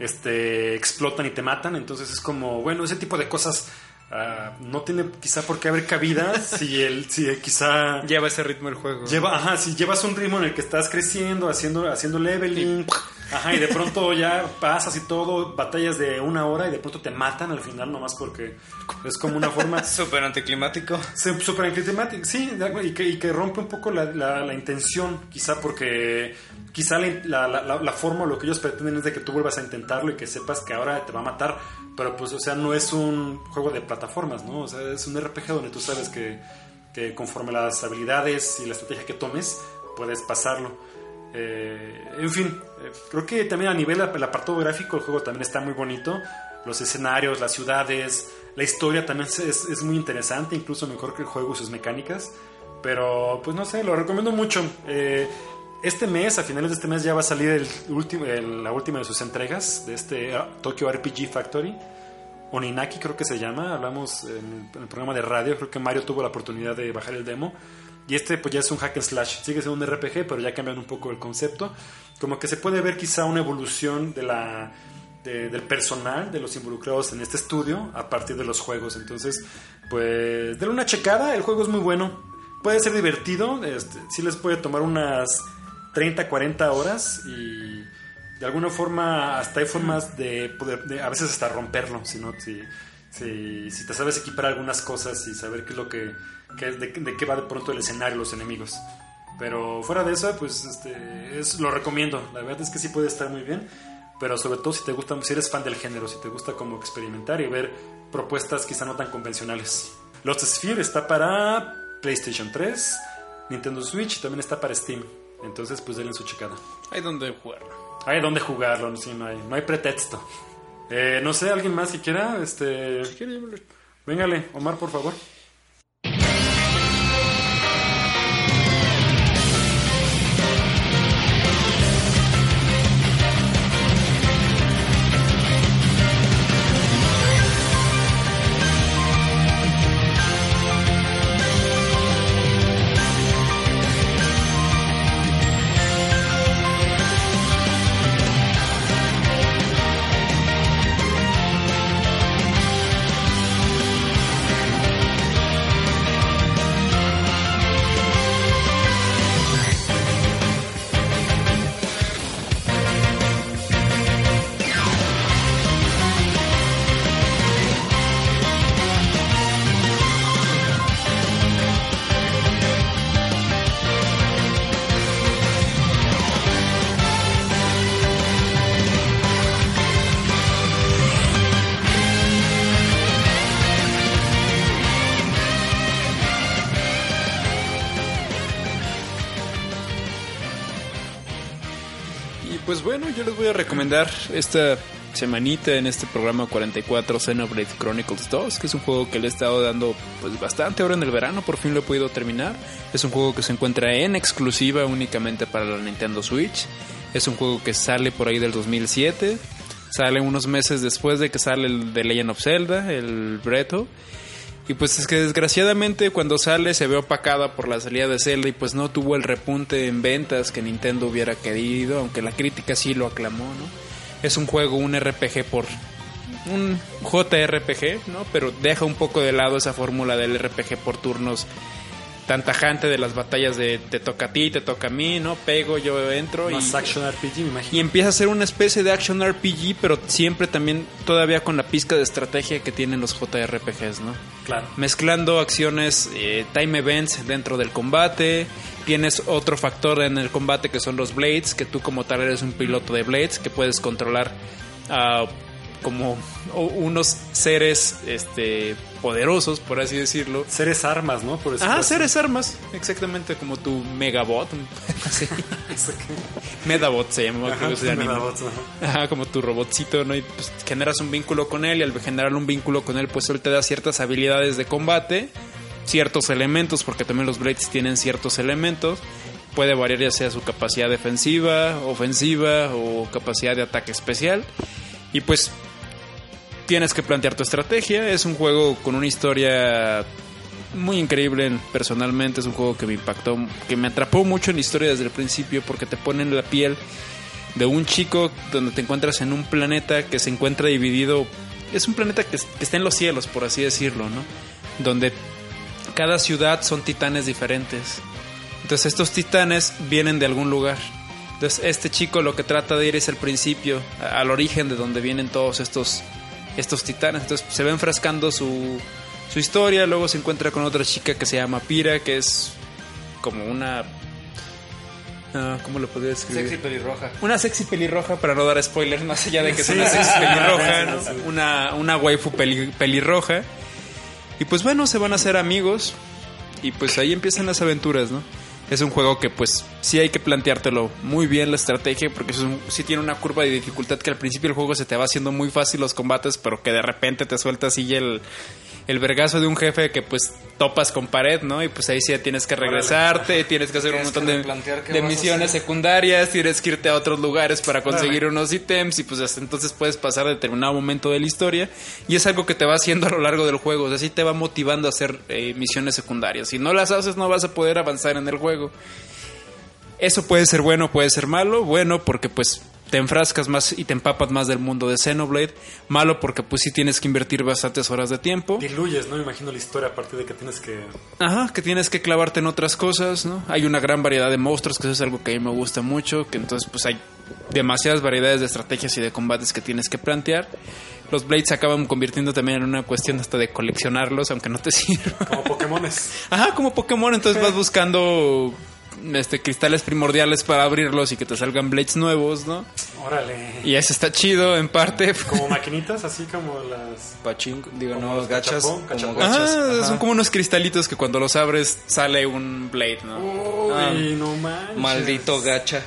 este explotan y te matan. Entonces es como bueno ese tipo de cosas ah, no tiene quizá por qué haber cabida si el si quizá Lleva ese ritmo el juego. Lleva, ajá, si llevas un ritmo en el que estás creciendo, haciendo, haciendo leveling, ajá, y de pronto ya pasas y todo, batallas de una hora y de pronto te matan al final nomás porque es como una forma Súper anticlimático. súper anticlimática, sí, y que, y que rompe un poco la, la- la intención, quizá porque quizá la, la, la- la forma o lo que ellos pretenden es de que tú vuelvas a intentarlo y que sepas que ahora te va a matar, pero pues, o sea, no es un juego de plataformas, ¿no? O sea, es un RPG donde tú sabes que, que conforme las habilidades y la estrategia que tomes, puedes pasarlo. Eh, en fin, eh, creo que también a nivel el apartado gráfico el juego también está muy bonito. Los escenarios, las ciudades, la historia también es, es- muy interesante, incluso mejor que el juego y sus mecánicas. Pero pues no sé, lo recomiendo mucho. Eh, este mes, a finales de este mes, ya va a salir el último, el- la última de sus entregas de este ah, Tokyo RPG Factory. Oninaki creo que se llama, hablamos en el, programa de radio, creo que Mario tuvo la oportunidad de bajar el demo. Y este pues ya es un hack and slash, sigue siendo un RPG, pero ya cambian un poco el concepto. Como que se puede ver quizá una evolución del personal, de los involucrados en este estudio, a partir de los juegos. Entonces, pues, denle una checada, el juego es muy bueno. Puede ser divertido, este, sí les puede tomar unas 30, 40 horas y de alguna forma hasta hay formas de poder, de a veces hasta romperlo, si no, si, si, si te sabes equipar algunas cosas y saber qué es lo que, qué- de, de qué va de pronto el escenario, los enemigos. Pero fuera de eso, pues este, es, lo recomiendo. La verdad es que sí puede estar muy bien. Pero sobre todo si te gusta, si eres fan del género, si te gusta como experimentar y ver propuestas quizá no tan convencionales. Lost Sphere está para PlayStation 3, Nintendo Switch y también está para Steam. Entonces, pues denle su checada. Hay donde jugarlo. Hay donde jugarlo, sí, no hay, no hay pretexto. Eh, no sé, alguien más que quiera, este, véngale, Omar, por favor. Yo les voy a recomendar esta semanita en este programa 44 Xenoblade Chronicles 2, que es un juego que le he estado dando pues bastante ahora en el verano, por fin lo he podido terminar. Es un juego que se encuentra en exclusiva únicamente para la Nintendo Switch. Es un juego que sale por ahí del 2007. Sale unos meses después de que sale el de Legend of Zelda, el Breto. Y pues es que desgraciadamente cuando sale se ve opacada por la salida de Zelda y pues no tuvo el repunte en ventas que Nintendo hubiera querido, aunque la crítica sí lo aclamó, ¿no? Es un juego, un RPG por... un JRPG, ¿no? Pero deja un poco de lado esa fórmula del RPG por turnos tan tajante de las batallas de te toca a ti, te toca a mí, ¿no? Pego, yo entro y... Más action RPG, me imagino. Y empieza a ser una especie de action RPG, pero siempre también todavía con la pizca de estrategia que tienen los JRPGs, ¿no? Claro. Mezclando acciones, eh, time events dentro del combate. Tienes otro factor en el combate que son los blades, que tú como tal eres un piloto de blades, que puedes controlar a como unos seres este poderosos, por así decirlo. Seres armas, ¿no? Por Ah, seres armas, exactamente como tu Megabot, así. Medabot se llama, creo Ajá, que se anima. Medabots, ajá. Ajá, como tu robotcito, ¿no? Y pues generas un vínculo con él y al generar un vínculo con él, pues él te da ciertas habilidades de combate, ciertos elementos, porque también los Blades tienen ciertos elementos. Puede variar ya sea su capacidad defensiva, ofensiva o capacidad de ataque especial. Y pues tienes que plantear tu estrategia. Es un juego con una historia muy increíble en- personalmente. Es un juego que me impactó, que me atrapó mucho en la historia desde el principio porque te pone en la piel de un chico donde te encuentras en un planeta que se encuentra dividido. Es un planeta que, es- que está en los cielos, por así decirlo, ¿no? Donde cada ciudad son titanes diferentes. Entonces estos titanes vienen de algún lugar. Entonces este chico lo que trata de ir es al principio, al origen de donde vienen todos estos, estos titanes. Entonces se va enfrascando su, su historia, luego se encuentra con otra chica que se llama Pira, que es como una... ah, ¿Cómo lo podría describir? Sexy pelirroja. Una sexy pelirroja, para no dar spoilers, más allá de que es una sexy pelirroja. Una, una waifu peli- pelirroja. Y pues bueno, se van a hacer amigos. Y pues ahí empiezan las aventuras, ¿no? Es un juego que pues sí hay que planteártelo muy bien la estrategia, porque es sí tiene una curva de dificultad que al principio el juego se te va haciendo muy fácil los combates, pero que de repente te suelta así el, el vergazo de un jefe que pues topas con pared, ¿no? Y pues ahí sí tienes que regresarte, tienes que hacer un Tienes montón de, de misiones secundarias, tienes que irte a otros lugares para conseguir unos ítems y pues hasta entonces puedes pasar a determinado momento de la historia y es algo que te va haciendo a lo largo del juego, o sea, sí te va motivando a hacer eh, misiones secundarias. Si no las haces no vas a poder avanzar en el juego. Eso puede ser bueno, puede ser malo. Bueno, porque pues te enfrascas más y te empapas más del mundo de Xenoblade. Malo porque pues sí tienes que invertir bastantes horas de tiempo. Diluyes, ¿no? Me imagino la historia a partir de que tienes que... Ajá, que tienes que clavarte en otras cosas, ¿no? Hay una gran variedad de monstruos, que eso es algo que a mí me gusta mucho, que entonces pues hay demasiadas variedades de estrategias y de combates que tienes que plantear. Los Blades se acaban convirtiendo también en una cuestión hasta de coleccionarlos, aunque no te sirva. Como Pokémones. Ajá, como Pokémon, entonces vas buscando este cristales primordiales para abrirlos y que te salgan Blades nuevos, ¿no? Órale. Y eso está chido en parte. Como maquinitas, así como las... Pachinko, digo, Como no, gachas. cachapón, como gachas. Ajá, Ajá. son como unos cristalitos que cuando los abres sale un Blade, ¿no? Uy, no manches. Maldito gacha.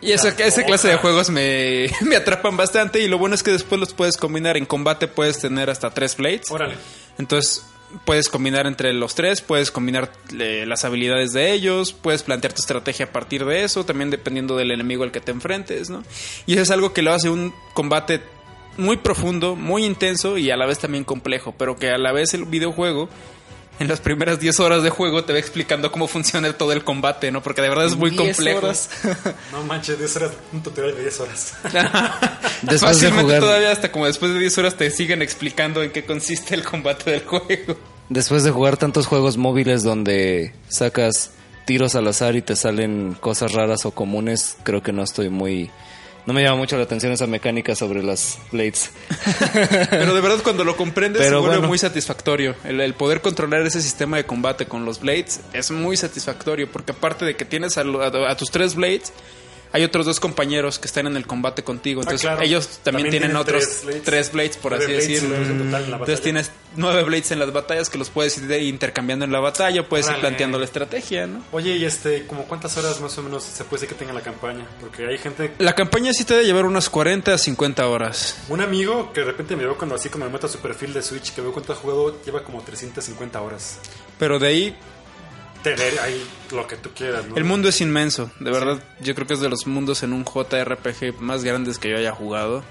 Y esa, esa clase de juegos me, me atrapan bastante y lo bueno es que después los puedes combinar. En combate puedes tener hasta tres Blades. Órale. Entonces puedes combinar entre los tres, puedes combinar eh, las habilidades de ellos, puedes plantear tu estrategia a partir de eso, también dependiendo del enemigo al que te enfrentes, ¿no? Y eso es algo que lo hace un combate muy profundo, muy intenso y a la vez también complejo, pero que a la vez el videojuego en las primeras 10 horas de juego te va explicando cómo funciona todo el combate, ¿no? Porque de verdad es muy 10 complejo. horas. No manches, 10 horas, un tutorial de 10 horas. Después de Fácilmente jugar- todavía hasta como después de 10 horas te siguen explicando en qué consiste el combate del juego. Después de jugar tantos juegos móviles donde sacas tiros al azar y te salen cosas raras o comunes, creo que no estoy muy... No me llama mucho la atención esa mecánica sobre las blades. Pero de verdad cuando lo comprendes Pero se vuelve bueno. muy satisfactorio. El, el poder controlar ese sistema de combate con los Blades es muy satisfactorio porque aparte de que tienes a, a- a tus tres Blades, hay otros dos compañeros que están en el combate contigo. Entonces Ah, claro. ellos también, También tienen, tienen otros tres blades. tres blades, por así blades decirlo. en total en la Entonces tienes nueve blades en las batallas que los puedes ir intercambiando en la batalla, puedes ir planteando la estrategia, ¿no? Oye, y este, como cuántas horas más o menos se puede decir que tenga la campaña? Porque hay gente, La campaña sí te debe llevar unas 40 a 50 horas. un amigo que de repente me veo cuando así como me meto a su perfil de Switch, que veo cuánto ha jugado, lleva como 350 horas. Pero de ahí Te ver ahí lo que tú quieras, ¿no? El mundo es inmenso, de verdad. Yo creo que es de los mundos en un JRPG más grandes que yo haya jugado.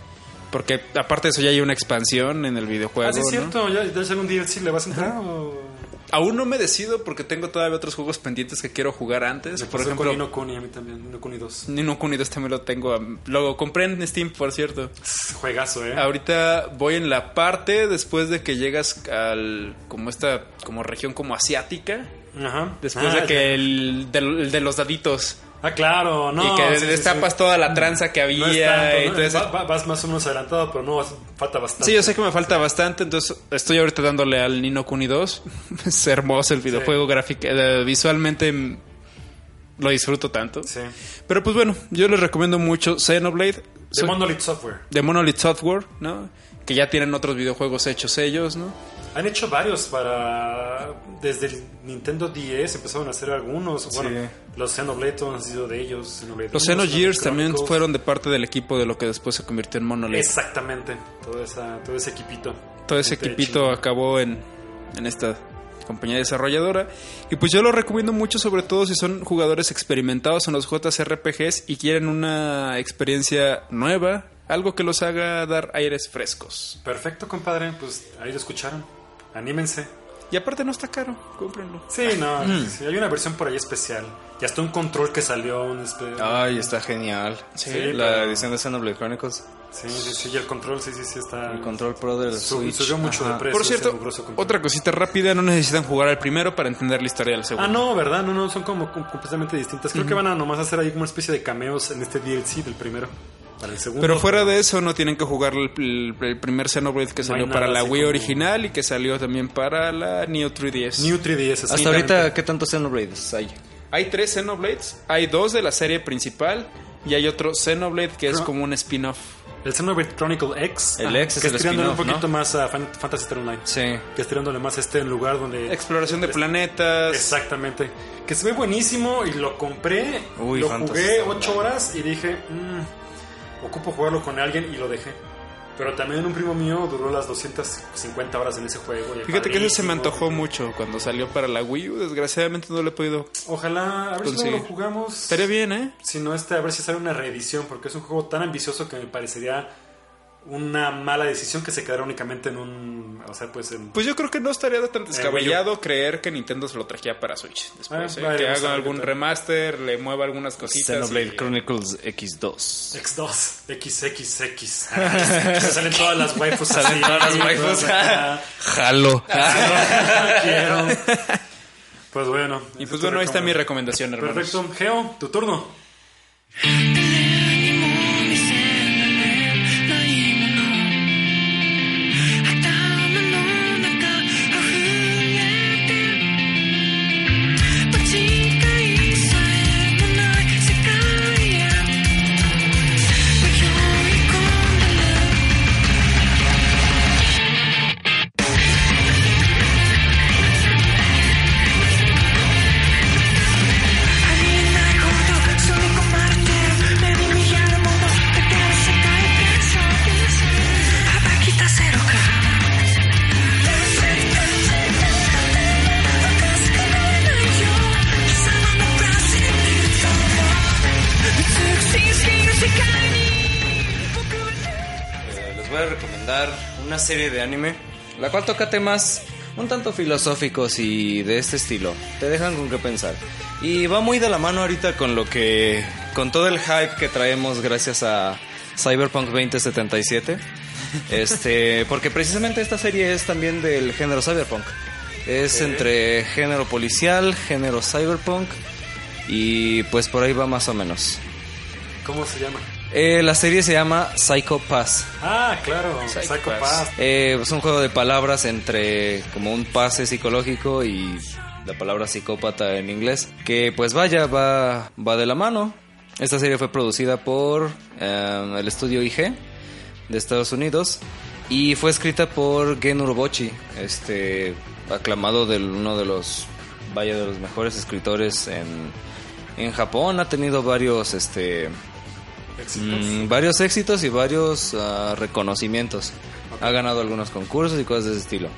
Porque aparte de eso ya hay una expansión en el videojuego. Ah, sí, es ¿no? cierto, ya debe ser un DLC, ¿le vas a entrar o...? Aún no me decido porque tengo todavía otros juegos pendientes que quiero jugar antes. Me Por ejemplo, Nino Kuni, a mí también, Nino Kuni 2. Nino Kuni 2 también lo tengo. Lo compré en Steam, por cierto. Juegazo, ¿eh? Ahorita voy en la parte después de que llegas al como esta como región como asiática. Ajá. Después Ah, de que el, el de los daditos. Ah, claro, no. y que sí, destapas sí. toda la tranza que había. No tanto, y ¿no? todo eso. Va- va- vas más o menos adelantado, pero no, falta bastante. Sí, yo sé que me falta bastante, entonces estoy ahorita dándole al Nino Kuni 2. es hermoso el videojuego gráfico, eh, visualmente lo disfruto tanto. Sí. Pero pues bueno, yo les recomiendo mucho Xenoblade De Monolith Software. de Monolith Software, ¿no? Que ya tienen otros videojuegos hechos ellos, ¿no? Han hecho varios para. Desde el Nintendo 10 empezaron a hacer algunos. Bueno, los Xenoblade han sido de ellos. Xenoblade Los 1, Xenogears también fueron de parte del equipo de lo que después se convirtió en Monolith. Exactamente. Todo, esa, todo ese equipito. Todo ese equipito acabó en, en esta compañía desarrolladora. Y pues yo lo recomiendo mucho, sobre todo si son jugadores experimentados en los JRPGs y quieren una experiencia nueva, algo que los haga dar aires frescos. Perfecto, compadre. Pues ahí lo escucharon. Anímense. Y aparte no está caro, cómprenlo. Sí, no. Mm. sí, hay una versión por ahí especial. Y hasta un control que salió. Un espe- Ay, está genial. Sí, la pero- edición de Xenoblade Chronicles. Sí, sí, sí. Y el control, sí, sí, sí está. El control pro del Sub- Switch. Subió mucho Ajá. de precio. Por cierto, otra cosita rápida, no necesitan jugar al primero para entender la historia del segundo. Ah, no, ¿verdad? No, no, son como com- completamente distintas. Creo que van a nomás hacer ahí como una especie de cameos en este DLC del primero. Para el segundo. Pero fuera de eso, no tienen que jugar el, el- el primer Xenoblade que salió para la Wii como- original y que salió también para la Neo 3DS. New 3DS. Hasta ahorita, ¿qué tantos Xenoblades hay? Hay tres Xenoblades, hay dos de la serie principal y hay otro Xenoblade que es como un spin-off. El Xenoblade Chronicle X. El ah, X es que el es tirándole un poquito ¿no? más a Fan- Fantasy Star Online. Sí. Que es tirándole más a este lugar donde. Exploración de planetas. Exactamente. Que se ve buenísimo y lo compré. Uy, lo Fantasy jugué Star 8 horas y dije, "Mm, ocupo jugarlo con alguien y lo dejé. Pero también un primo mío duró las 250 horas en ese juego. Fíjate que ese se me antojó mucho cuando salió para la Wii U. Desgraciadamente no lo he podido. Ojalá, a ver si luego lo jugamos. Estaría bien, ¿eh? Si no, este, a ver si sale una reedición, porque es un juego tan ambicioso que me parecería una mala decisión que se quedara únicamente en un. O sea, pues en. Pues yo creo que no estaría tan descabellado creer que Nintendo se lo trajera para Switch después. Ah, ¿eh? vale, que haga algún tal. remaster, le mueva algunas cositas. Xenoblade y- Chronicles X2. X2, XXX. se salen todas las waifus así. todas las waifus. acá. Jalo. Quiero. Pues bueno. Y pues bueno, ahí está mi recomendación. recomendación, hermanos. Perfecto. Geo, tu turno. Serie de anime, la cual toca temas un tanto filosóficos y de este estilo. Te dejan con qué pensar. Y va muy de la mano ahorita con lo que, con todo el hype que traemos gracias a Cyberpunk 2077. Este, porque precisamente esta serie es también del género cyberpunk. Es entre género policial, género cyberpunk y pues por ahí va más o menos. ¿Cómo se llama? Eh, la serie se llama Psycho Pass. Ah, claro. Psycho Psycho Pass. Pass. Eh, es un juego de palabras entre como un pase psicológico y la palabra psicópata en inglés. Que pues vaya, va, va de la mano. Esta serie fue producida por eh, el estudio IG de Estados Unidos y fue escrita por Gen Urobuchi, este aclamado de uno de los vaya de los mejores escritores en, en Japón. Ha tenido varios este mm, varios éxitos y varios ah, reconocimientos. Ha ganado algunos concursos y cosas de ese estilo.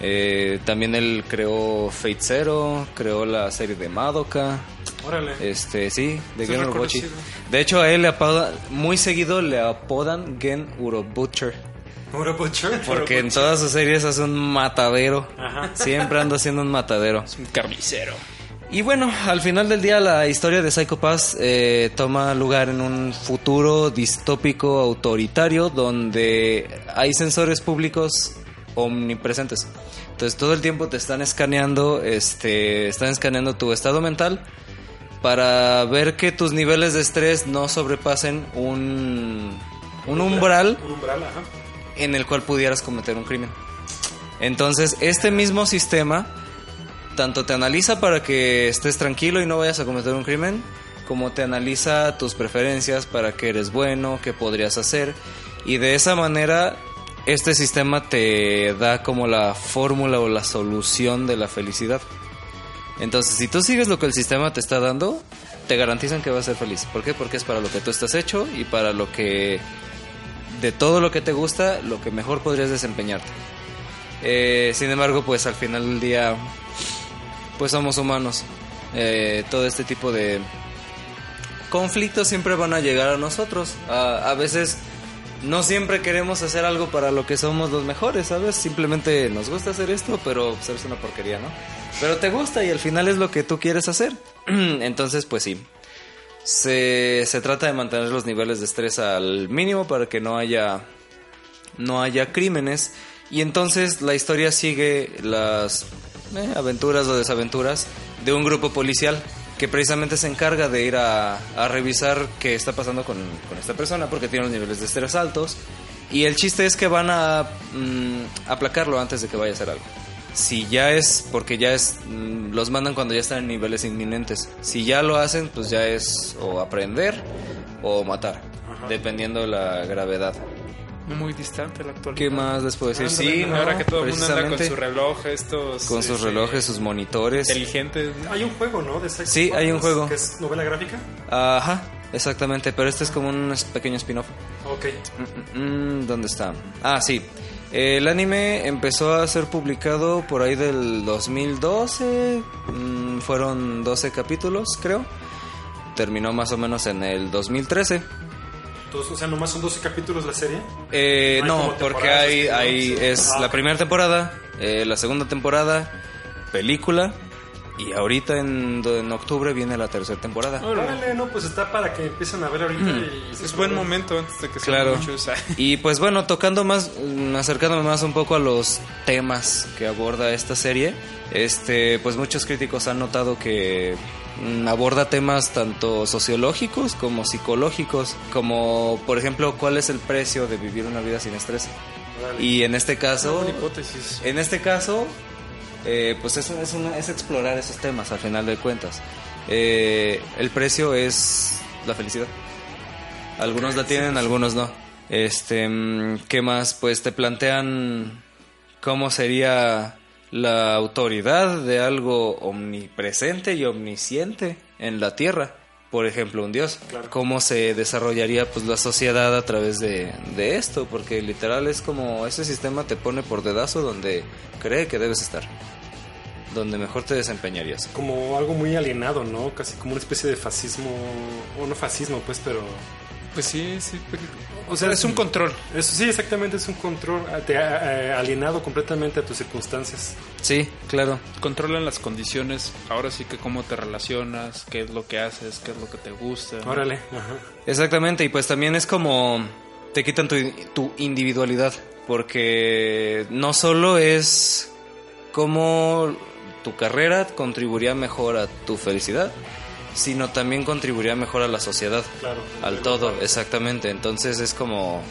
Eh, también él creó Fate Zero, creó la serie de Madoka. Órale. Este, sí, de Gen Urobuchi. De hecho, a él le apodan, muy seguido le apodan Gen Urobutcher. Uro Butcher. Porque en todas sus series hace un matadero. Ajá. Siempre anda haciendo un matadero. Un carnicero. Y bueno, al final del día la historia de Psycho Pass eh, toma lugar en un futuro distópico autoritario donde hay sensores públicos omnipresentes. Entonces todo el tiempo te están escaneando, este, están escaneando tu estado mental para ver que tus niveles de estrés no sobrepasen un, un umbral Un umbral, ajá. en el cual pudieras cometer un crimen. Entonces, este mismo sistema tanto te analiza para que estés tranquilo y no vayas a cometer un crimen, como te analiza tus preferencias para que eres bueno, qué podrías hacer, y de esa manera este sistema te da como la fórmula o la solución de la felicidad. Entonces, si tú sigues lo que el sistema te está dando, te garantizan que vas a ser feliz. ¿Por qué? Porque es para lo que tú estás hecho y para lo que de todo lo que te gusta, lo que mejor podrías desempeñarte. Eh, sin embargo, pues al final del día, pues somos humanos. Eh, todo este tipo de conflictos siempre van a llegar a nosotros. A, veces no siempre queremos hacer algo para lo que somos los mejores, ¿sabes? Simplemente nos gusta hacer esto, pero pues, es una porquería, ¿no? Pero te gusta y al final es lo que tú quieres hacer. Entonces, pues sí. Se, se trata de mantener los niveles de estrés al mínimo para que no haya no haya crímenes y entonces la historia sigue las eh, aventuras o desaventuras de un grupo policial que precisamente se encarga de ir a, a revisar qué está pasando con, con esta persona porque tiene los niveles de estrés altos y el chiste es que van a mm, aplacarlo antes de que vaya a hacer algo. Si ya es, porque ya es, mm, los mandan cuando ya están en niveles inminentes. Si ya lo hacen, pues ya es o aprender o matar, dependiendo de la gravedad. Muy distante la actualidad. ¿Qué más les puedo decir? Ándale, Sí, ¿no? ahora que todo el mundo anda con su reloj, estos. con sus este, relojes, sus monitores. Inteligentes. Hay un juego, ¿no? De Sí, hay un juego. Que es novela gráfica. Ajá, exactamente, pero este es como un pequeño spin-off. Ok. Mm, mm, ¿Dónde está? Ah, sí. El anime empezó a ser publicado por ahí del 2012. mm, fueron 12 capítulos, creo. Terminó más o menos en el 2013. O sea, nomás son 12 capítulos la serie. Eh, No porque hay, hay es Ah, la primera temporada, eh, la segunda temporada, película y ahorita en, en octubre viene la tercera temporada. Órale, no, pues está para que empiecen a ver ahorita. y Es buen momento antes de que Claro. sean muchos. Y pues bueno, tocando más, mm, acercándome más un poco a los temas que aborda esta serie, este, pues muchos críticos han notado que aborda temas tanto sociológicos como psicológicos, como por ejemplo cuál es el precio de vivir una vida sin estrés. Y en este caso, hipótesis. en este caso, eh, pues es, es, una- es explorar esos temas al final de cuentas. Eh, el precio es la felicidad. Algunos la tienen, algunos no. Este, mm, ¿qué más? Pues te plantean cómo sería la autoridad de algo omnipresente y omnisciente en la Tierra. Por ejemplo, un dios. ¿Cómo se desarrollaría pues la sociedad a través de, de esto? Porque literal es como ese sistema te pone por dedazo donde cree que debes estar. Donde mejor te desempeñarías. Como algo muy alienado, ¿no? Casi como una especie de fascismo. O no fascismo, pues, pero. Pues sí, sí. porque- O sea, es un control. Eso sí, exactamente, es un control ah, te ha eh, alienado completamente a tus circunstancias. Sí, claro. Controlan las condiciones. Ahora sí que cómo te relacionas, qué es lo que haces, qué es lo que te gusta. ¿no? Órale, ajá. Exactamente, y pues también es como te quitan tu, tu individualidad, porque no solo es cómo tu carrera contribuiría mejor a tu felicidad, sino también contribuiría mejor a la sociedad, Claro. al todo, exactamente. Entonces es como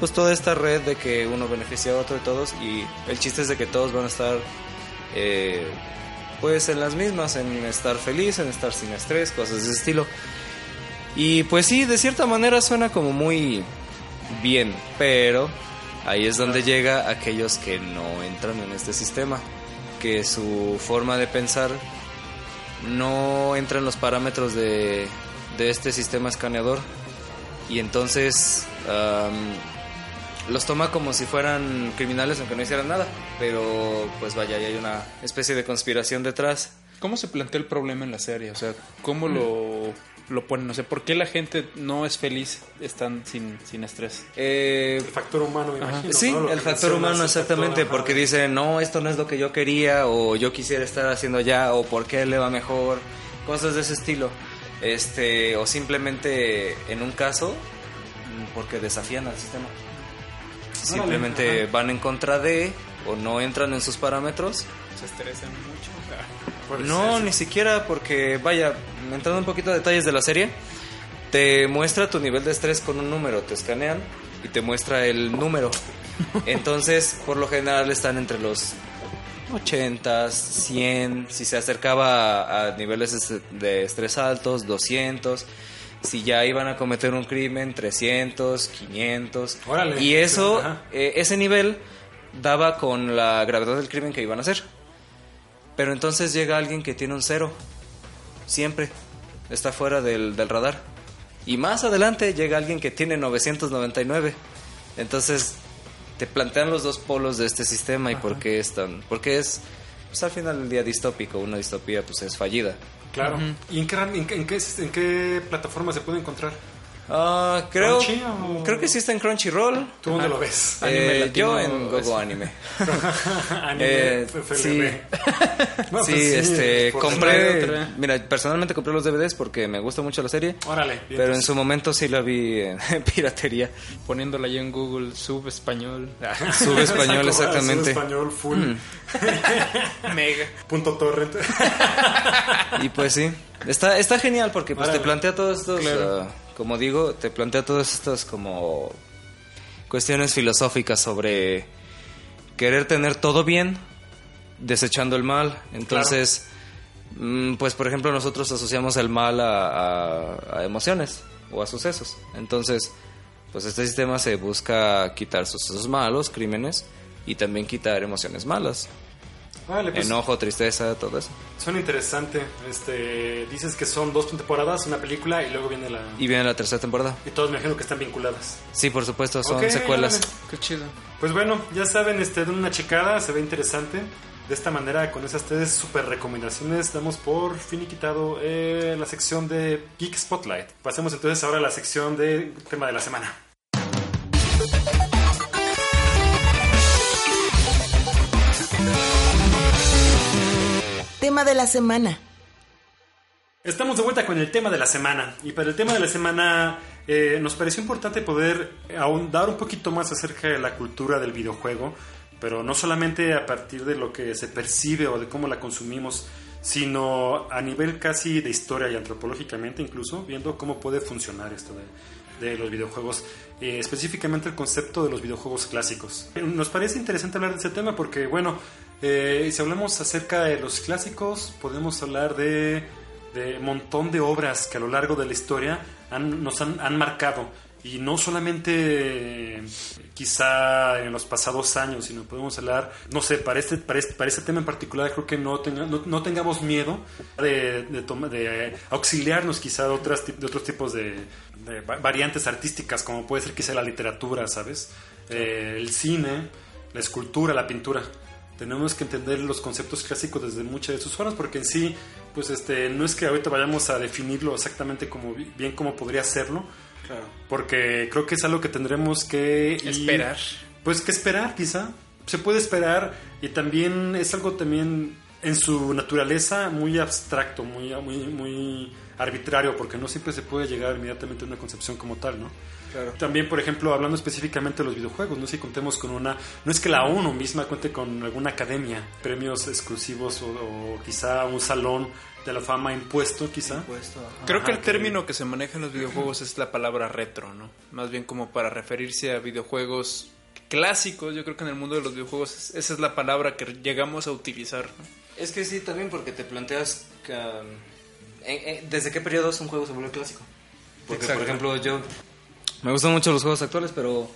pues toda esta red de que uno beneficia a otro de todos y el chiste es de que todos van a estar eh, pues en las mismas, en estar feliz, en estar sin estrés, cosas de ese estilo. Y pues sí, de cierta manera suena como muy bien, pero ahí es donde llega aquellos que no entran en este sistema, que su forma de pensar no entra en los parámetros de, de este sistema escaneador y entonces los toma como si fueran criminales aunque no hicieran nada, pero pues vaya, ahí hay una especie de conspiración detrás. ¿Cómo se plantea el problema en la serie? O sea, ¿cómo lo, lo ponen? O sea, ¿por qué la gente no es feliz están sin, sin estrés? Eh, El factor humano, me imagino. Sí, ¿no? El factor humano factor, exactamente, porque dicen, no, esto no es lo que yo quería, o yo quisiera estar haciendo ya, o por qué le va mejor, cosas de ese estilo. Este, o simplemente, en un caso, porque desafían al sistema. Simplemente ajá. van en contra de, o no entran en sus parámetros. ¿Se estresan mucho? No, ni siquiera porque, vaya, entrando un poquito a detalles de la serie, te muestra tu nivel de estrés con un número, te escanean y te muestra el número. Entonces, por lo general están entre los 80, 100, si se acercaba a, a niveles es- de estrés altos, 200. Si ya iban a cometer un crimen, 300, 500. Órale. y eso, eh, ese nivel daba con la gravedad del crimen que iban a hacer. Pero entonces llega alguien que tiene un cero. Siempre. Está fuera del, del radar. Y más adelante llega alguien que tiene 999. Entonces te plantean los dos polos de este sistema y por qué es tan... Porque es, pues al final del día distópico. Una distopía pues es fallida. Claro. ¿Y en qué, ram- en, qué, en qué- en qué plataforma se puede encontrar? Ah, creo, ¿Crunchy o- creo que sí está en Crunchyroll. ¿Tú dónde lo ves? Anime Eh, latino yo en es- Gogo Anime. Anime, Eh, FLB. sí. No, sí, pues este, por compré, otra. mira, personalmente compré los DVDs porque me gusta mucho la serie, Órale. bien, pero en pues. su momento sí la vi en piratería. Poniéndola ya en Google, sub español. Sube español Sub exactamente. español full. Mega. Punto torrent. Y pues sí, está, está genial porque pues te plantea todos estos, Claro. ah, como digo, te plantea todas estas como cuestiones filosóficas sobre querer tener todo bien, desechando el mal. Entonces, mm, pues por ejemplo nosotros asociamos el mal a, a- a emociones o a sucesos. Entonces, pues este sistema se busca quitar sucesos malos, crímenes, y también quitar emociones malas. Vale, pues Enojo, tristeza, todo eso. suena interesante. Este, dices que son dos temporadas, una película y luego viene la... Y viene la tercera temporada. Y todos me imagino que están vinculadas. Sí, por supuesto, son secuelas. Qué chido. Pues bueno, ya saben, este, den una checada, se ve interesante. De esta manera, con esas tres super recomendaciones, damos por finiquitado eh, la sección de Geek Spotlight. Pasemos entonces ahora a la sección de tema de la semana. Tema de la semana. Estamos de vuelta con el tema de la semana. Y para el tema de la semana eh, nos pareció importante poder ahondar un poquito más acerca de la cultura del videojuego, pero no solamente a partir de lo que se percibe o de cómo la consumimos, sino a nivel casi de historia y antropológicamente incluso, viendo cómo puede funcionar esto de, de los videojuegos, eh, específicamente el concepto de los videojuegos clásicos. Eh, Nos parece interesante hablar de ese tema porque, bueno, eh, si hablamos acerca de los clásicos, podemos hablar de de un montón de obras que a lo largo de la historia han- nos han, han marcado. Y no solamente eh, quizá en los pasados años, sino podemos hablar, no sé, para este, para este, para este tema en particular creo que no, tenga- no, no tengamos miedo de, de, toma- de auxiliarnos quizá de, otras, de otros tipos de, de va- variantes artísticas, como puede ser quizá la literatura, ¿sabes? Eh, el cine, la escultura, la pintura tenemos que entender los conceptos clásicos desde muchas de sus formas porque en sí pues este no es que ahorita vayamos a definirlo exactamente como bi- bien como podría serlo porque creo que es algo que tendremos que ir- Esperar. pues que esperar quizá se puede esperar y también es algo también en su naturaleza muy abstracto muy muy muy arbitrario porque no siempre se puede llegar inmediatamente a una concepción como tal no también, por ejemplo, hablando específicamente de los videojuegos, no si contemos con una, no es que la ONU misma cuente con alguna academia, premios exclusivos o, o quizá un salón de la fama impuesto, quizá. Creo que el término que se maneja en los videojuegos es la palabra retro, ¿no? Más bien como para referirse a videojuegos clásicos. Yo creo que en el mundo de los videojuegos es- esa es la palabra que llegamos a utilizar, ¿no? Es que sí, también porque te planteas que, um, desde qué periodo un juego se vuelve clásico. Porque, Exacto. por ejemplo, yo me gustan mucho los juegos actuales, pero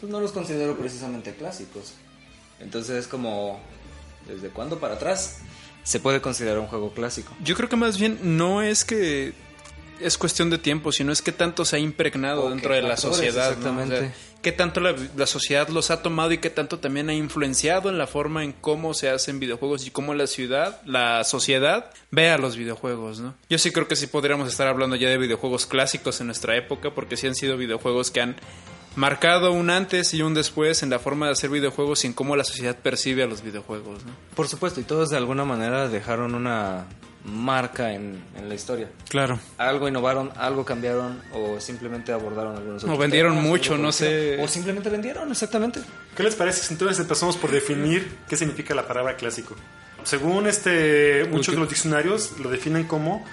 pues, no los considero precisamente clásicos. Entonces es como, ¿desde cuándo para atrás se puede considerar un juego clásico? Yo creo que más bien no es que es cuestión de tiempo, sino es que tanto se ha impregnado dentro de la sociedad. ¿no? exactamente. O sea, qué tanto la, sociedad los ha tomado y qué tanto también ha influenciado en la forma en cómo se hacen videojuegos y cómo la ciudad, la sociedad ve a los videojuegos, ¿no? Yo sí creo que sí podríamos estar hablando ya de videojuegos clásicos en nuestra época, porque sí han sido videojuegos que han marcado un antes y un después en la forma de hacer videojuegos y en cómo la sociedad percibe a los videojuegos, ¿no? Por supuesto, y todos de alguna manera dejaron una marca en, en la historia. Claro. Algo innovaron, algo cambiaron o simplemente abordaron algunos O otros vendieron temas, mucho, no sé. O simplemente vendieron, exactamente. ¿Qué les parece si entonces empezamos por definir qué significa la palabra clásico? Según este, muchos de los diccionarios lo definen como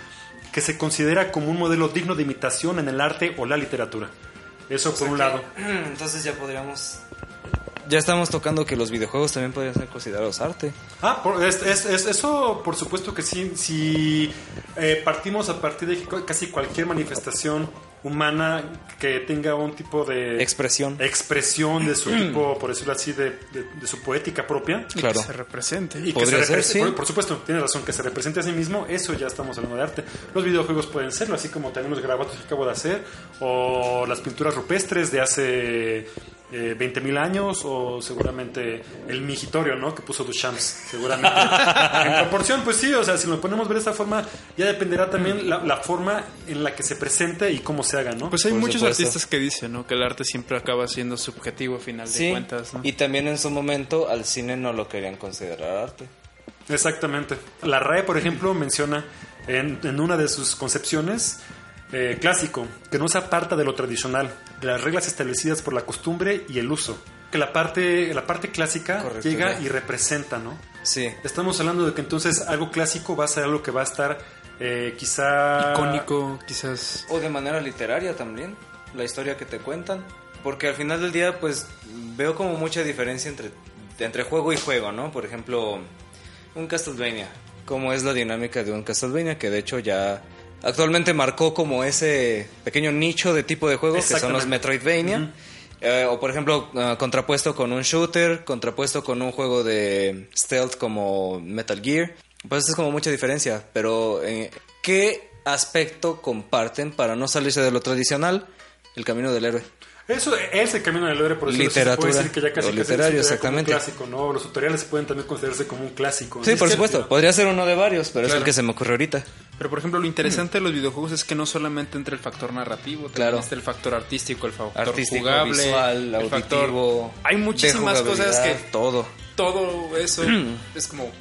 que se considera como un modelo digno de imitación en el arte o la literatura. Eso por un lado. Entonces ya podríamos... Ya estamos tocando que los videojuegos también podrían ser considerados arte. Ah, por- es- es- es- eso por supuesto que sí. Si eh, partimos a partir de casi cualquier manifestación humana que tenga un tipo de Expresión. expresión de su tipo, por decirlo así, de, de- de su poética propia. Claro. Que se represente. Y que se ser, represe- sí. por, por supuesto, tiene razón, que se represente a sí mismo, eso ya estamos hablando de arte. Los videojuegos pueden serlo, así como también los grabados que acabo de hacer, o las pinturas rupestres de hace eh, 20.000 años, o seguramente el migitorio, ¿no? Que puso Duchamp, seguramente. en proporción, pues sí, o sea, si lo ponemos ver de esta forma, ya dependerá también la, la forma en la que se presente y cómo se haga, ¿no? Pues hay Por muchos supuesto. artistas que dicen, ¿no? Que el arte siempre acaba siendo subjetivo a final de cuentas, ¿no? y también en su momento al cine no lo querían considerar arte. Exactamente. La RAE, por ejemplo, menciona en, en una de sus concepciones eh, clásico, que no se aparta de lo tradicional, de las reglas establecidas por la costumbre y el uso. Que la parte, la parte clásica Correcto, llega ya. y representa, ¿no? Sí. Estamos hablando de que entonces algo clásico va a ser algo que va a estar eh, quizá... Icónico, quizás. O de manera literaria también, la historia que te cuentan. Porque al final del día, pues veo como mucha diferencia entre, entre juego y juego, ¿no? Por ejemplo, un Castlevania. ¿Cómo es la dinámica de un Castlevania? Que de hecho ya actualmente marcó como ese pequeño nicho de tipo de juego que son los. Metroidvania. Eh, o por ejemplo, ah, contrapuesto con un shooter, contrapuesto con un juego de stealth como Metal Gear. Pues es como mucha diferencia. Pero, eh, ¿qué aspecto comparten para no salirse de lo tradicional? El camino del héroe. Eso es el camino del héroe, por eso Literatura, se puede decir que ya casi o casi se literario, exactamente. Como un clásico, ¿no? Los tutoriales pueden también considerarse como un clásico. Sí, Es por supuesto. Podría ser uno de varios, pero es Claro. el que se me ocurrió ahorita. Pero por ejemplo, lo interesante de los videojuegos es que no solamente entra el factor narrativo, también Claro. está el factor artístico, el factor Artístico, jugable, visual, el factor- auditivo. Hay de muchísimas cosas que Todo. todo eso es como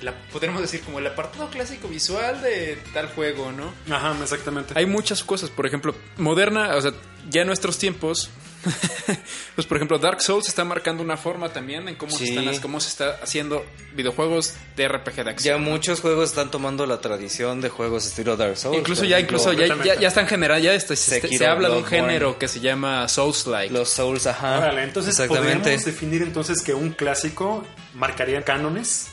la podríamos decir como el apartado clásico visual de tal juego, ¿no? Ajá, exactamente. Hay muchas cosas, por ejemplo, moderna, o sea, ya en nuestros tiempos, pues por ejemplo, Dark Souls está marcando una forma también en cómo, se, Sí. están, cómo se está haciendo videojuegos de RPG de Ya acción. muchos juegos están tomando la tradición de juegos estilo Dark Souls. Incluso ya, ejemplo, incluso ya, ya, ya están generando, ya está- se, se habla de un género que se llama Souls-like. Los Souls, ajá. Órale, entonces Exactamente. podríamos definir entonces que un clásico marcaría cánones,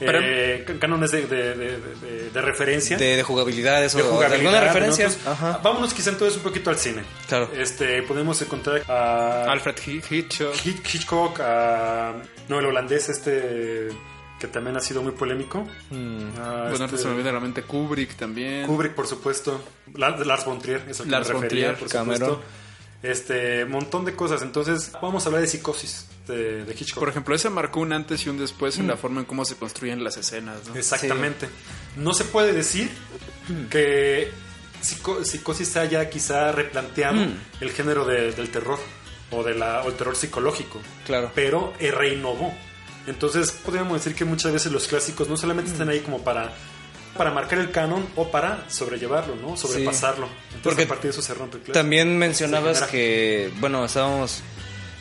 eh, cánones de, de, de- de- de referencia, De, de jugabilidades de o de jugabilidad, alguna referencia. Ajá. Vámonos quizá entonces un poquito al cine. Claro. Este, podemos encontrar a Alfred Hi- Hitchcock. Hitch- Hitchcock, a no el holandés este que también ha sido muy polémico. A Bueno, este, se me olvida la mente Kubrick también. Kubrick, por supuesto. La- Lars von Trier, es el que Lars me von refería, Trier, por Cameron. supuesto. Este, montón de cosas. Entonces, vamos a hablar de psicosis de, de Hitchcock. Por ejemplo, ese marcó un antes y un después en la forma en cómo se construyen las escenas, ¿no? Exactamente. No se puede decir que psico- psicosis haya quizá replanteado el género de- del terror o, de la, o el terror psicológico. Claro. Pero eh, reinnovó. Entonces, podríamos decir que muchas veces los clásicos no solamente están ahí como para para marcar el canon o para sobrellevarlo, ¿no? Sobrepasarlo. Entonces, Porque a partir de eso se rompe clásico. También mencionabas que, bueno, estábamos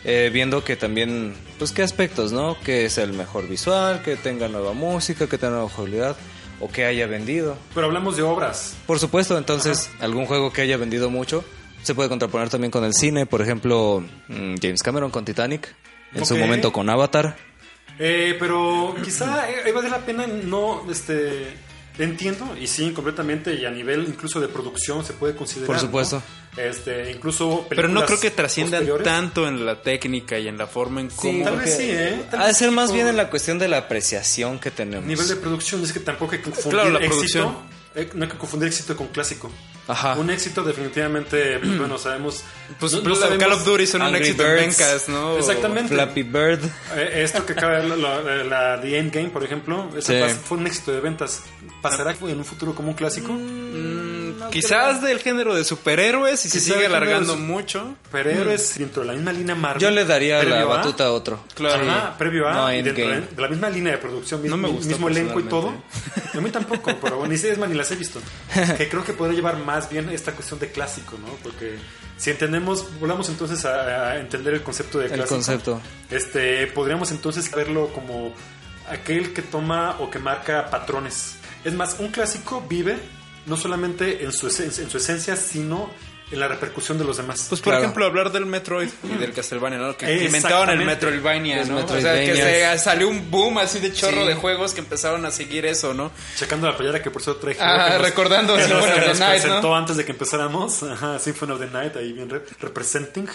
eh, viendo que también, pues qué aspectos, ¿no? Que sea el mejor visual, que tenga nueva música, que tenga nueva jugabilidad o que haya vendido. Pero hablamos de obras. Por supuesto, entonces, algún juego que haya vendido mucho se puede contraponer también con el cine, por ejemplo, mm, James Cameron con Titanic, en su momento con Avatar. Eh, pero quizá eh, vale la pena no este Entiendo, y sí, completamente, y a nivel incluso de producción se puede considerar. Por supuesto. ¿no? Este, incluso Pero no creo que posteriores. tanto en la técnica y en la forma en cómo... tal vez sí, ¿eh? Tal Ha de ser sí, más por bien en la cuestión de la apreciación que tenemos. Nivel de producción, es que tampoco hay que confundir Claro, la éxito. producción. eh, no hay que confundir éxito con clásico. Ajá. Un éxito definitivamente, pues, bueno, sabemos... Pues no- sabemos- Call of Duty son un éxito en Birds. vencas, ¿no? Exactamente. Flappy Bird. Eh, Esto que acaba de la, la, la The Endgame, por ejemplo, Sí. fue un éxito de ventas. ¿Pasará en un futuro como un clásico? Quizás del género de superhéroes y se sigue alargando mucho. Superhéroes dentro de la misma línea Marvel. Yo le daría la a- batuta a otro. Claro. Ajá, previo a, No y dentro de, la misma línea de producción, mismo, No me gustó mismo elenco y todo. A mí tampoco, pero bueno, ni sé, es más, ni las he visto. Que creo que podría llevar más bien esta cuestión de clásico, ¿no? Porque si entendemos, volvamos entonces a, a entender el concepto de El clásico. concepto. Este, podríamos entonces verlo como aquel que toma o que marca patrones. Es más, un clásico vive no solamente en su, esen- en su esencia, sino en la repercusión de los demás. Pues por Claro. ejemplo, hablar del Metroid y del Castlevania, ¿no? Que inventaron el Metroidvania, ¿no? O sea, que se salió un boom así de chorro Sí. de juegos que empezaron a seguir eso, ¿no? Checando la playera que por eso traje. Ah, nos- recordando que Symphony nos- of que the nos Night, presentó ¿no? antes de que empezáramos. Ajá, Symphony of the Night, ahí bien re- representing.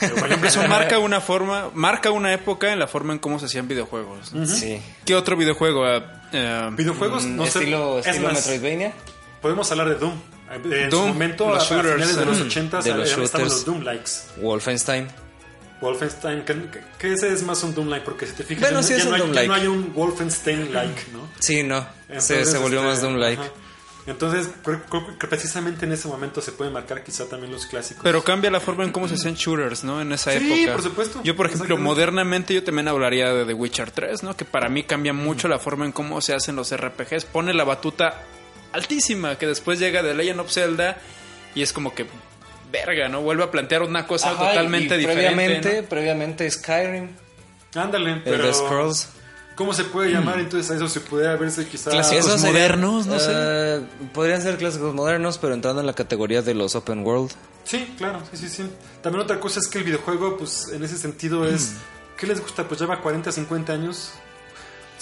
Por ejemplo, eso marca una forma, marca una época en la forma en cómo se hacían videojuegos. ¿no? Sí. ¿Qué otro videojuego? Ah, eh, Videojuegos, no sé. estilo es estilo más, Metroidvania. Podemos hablar de Doom. En Doom, su momento, los a, a finales shooters. de los Mm. 80 De los estaban shooters. los Doom likes. Wolfenstein. Wolfenstein, que, que- ese es más un Doom like, porque si te fijas, Bueno, ya, sí ya un no hay, Doom ya like. no hay un Wolfenstein like, ¿no? Sí, no. se, Entonces, se volvió este, más Doom like. ajá. Entonces, creo, creo que precisamente en ese momento se pueden marcar quizá también los clásicos. Pero cambia la forma en cómo se hacían shooters, ¿no? En esa Sí, época. por supuesto. Yo, por ejemplo, modernamente yo también hablaría de The Witcher 3, ¿no? Que para mí cambia mucho la forma en cómo se hacen los RPGs. Pone la batuta altísima, que después llega The Legend of Zelda y es como que verga, ¿no? Vuelve a plantear una cosa Ajá, totalmente y diferente. Previamente, ¿no? previamente Skyrim. Ándale, pero... de Scrolls. ¿Cómo se puede llamar entonces a eso? Se pudiera verse quizá... Clásicos modernos, no sé. Eh, podrían ser clásicos modernos, pero entrando en la categoría de los open world. Sí, claro, sí, sí, sí. También otra cosa es que el videojuego, pues en ese sentido es... ¿Qué les gusta? Pues lleva 40, 50 años.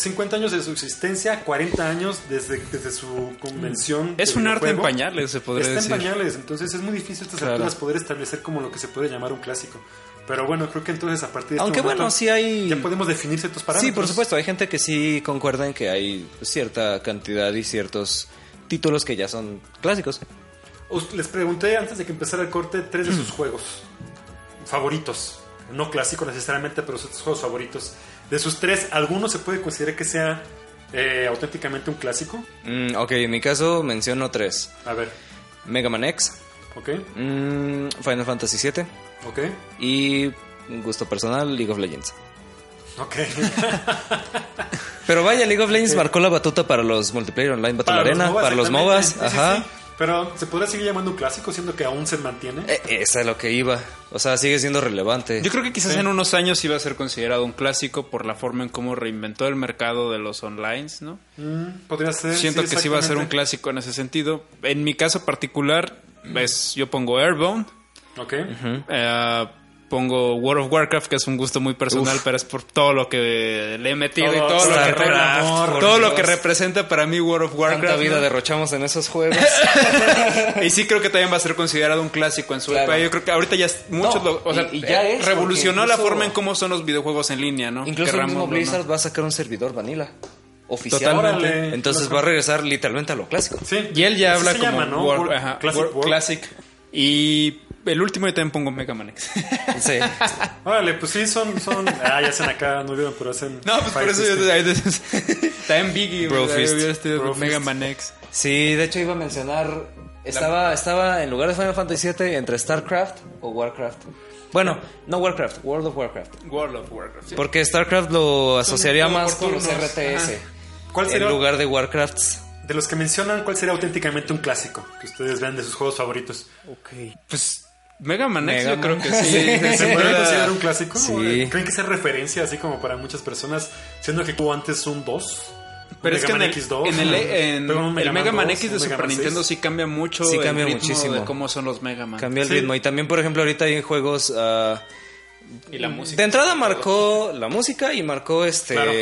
50 años de su existencia, 40 años desde, desde su convención. Es del un arte en pañales, se podría Está decir. en pañales, entonces es muy difícil estas Claro. alturas poder establecer como lo que se puede llamar un clásico. Pero bueno, creo que entonces a partir de este Aunque momento bueno, sí hay... ya podemos definir ciertos parámetros. Sí, por supuesto. Hay gente que sí concuerda en que hay cierta cantidad y ciertos títulos que ya son clásicos. Os- Les pregunté antes de que empezara el corte tres de sus juegos favoritos. No clásicos necesariamente, pero sus juegos favoritos. De sus tres, ¿alguno se puede considerar que sea eh, auténticamente un clásico? Mm, ok, en mi caso menciono tres. A ver, Mega Man X, ¿ok? mm, Final Fantasy VII ¿Ok? y gusto personal, League of Legends. ¿Ok? Pero vaya, League of Legends marcó la batuta para los multiplayer online Battle Arena, MOBAs, para los. MOBAs, sí, ajá. sí. Pero ¿se podrá seguir llamando un clásico siendo que aún se mantiene? Eh, esa es lo que iba. O sea, sigue siendo relevante. Yo creo que quizás en unos años iba a ser considerado un clásico por la forma en cómo reinventó el mercado de los online, ¿no? Mm, Podría ser. Siento que sí va a ser un clásico en ese sentido. En mi caso particular, es, yo pongo Airbound, Ok. eh, pongo World of Warcraft, que es un gusto muy personal, pero es por todo lo que le he metido y Todo, lo que, todo lo que representa para mí World of Tanta Warcraft. vida ¿no? derrochamos en esos juegos. Y sí creo que también va a ser considerado un clásico en su Claro. época. Yo creo que ahorita ya es- muchos No, lo- o sea, y- y ya es, revolucionó la forma en cómo son los videojuegos en línea, ¿no? Incluso el mismo ¿no? Blizzard va a sacar un servidor vanilla. Oficial. Totalmente. Órale. Entonces va a regresar literalmente a lo clásico. Sí. Y él ya habla como llama, ¿no? War- World- ajá, Classic War- World. Classic. Y el último yo también pongo Mega Man X. Sí. Órale, pues sí, son, son. Ah, ya hacen acá, no vieron, pero hacen. No, pues por eso yo también Biggie, sido Bro Mega Fist. Man X. Sí, de hecho iba a mencionar. Estaba, estaba en lugar de Final Fantasy VII entre StarCraft o Warcraft. Bueno, no Warcraft, World of Warcraft. World of Warcraft. sí. Porque StarCraft lo asociaría más con los. RTS. Ajá. ¿Cuál En sería, lugar de Warcrafts. de los que mencionan, cuál sería auténticamente un clásico que ustedes vean de sus juegos favoritos? Pues Mega Man X Mega yo creo Man. que sí. Sí. ¿Se puede considerar un clásico? Sí. ¿Creen que sea referencia así como para muchas personas, siendo que tuvo antes un 2? Pero es que en el, X2, en el, en el Mega Man 2, X de Mega Super Man Nintendo 6. sí cambia mucho Sí el cambia ritmo muchísimo. de cómo son los Mega Man. Cambia el Sí. ritmo. Y también, por ejemplo, ahorita hay juegos. ah, Y la música. De entrada marcó la música y marcó este Claro.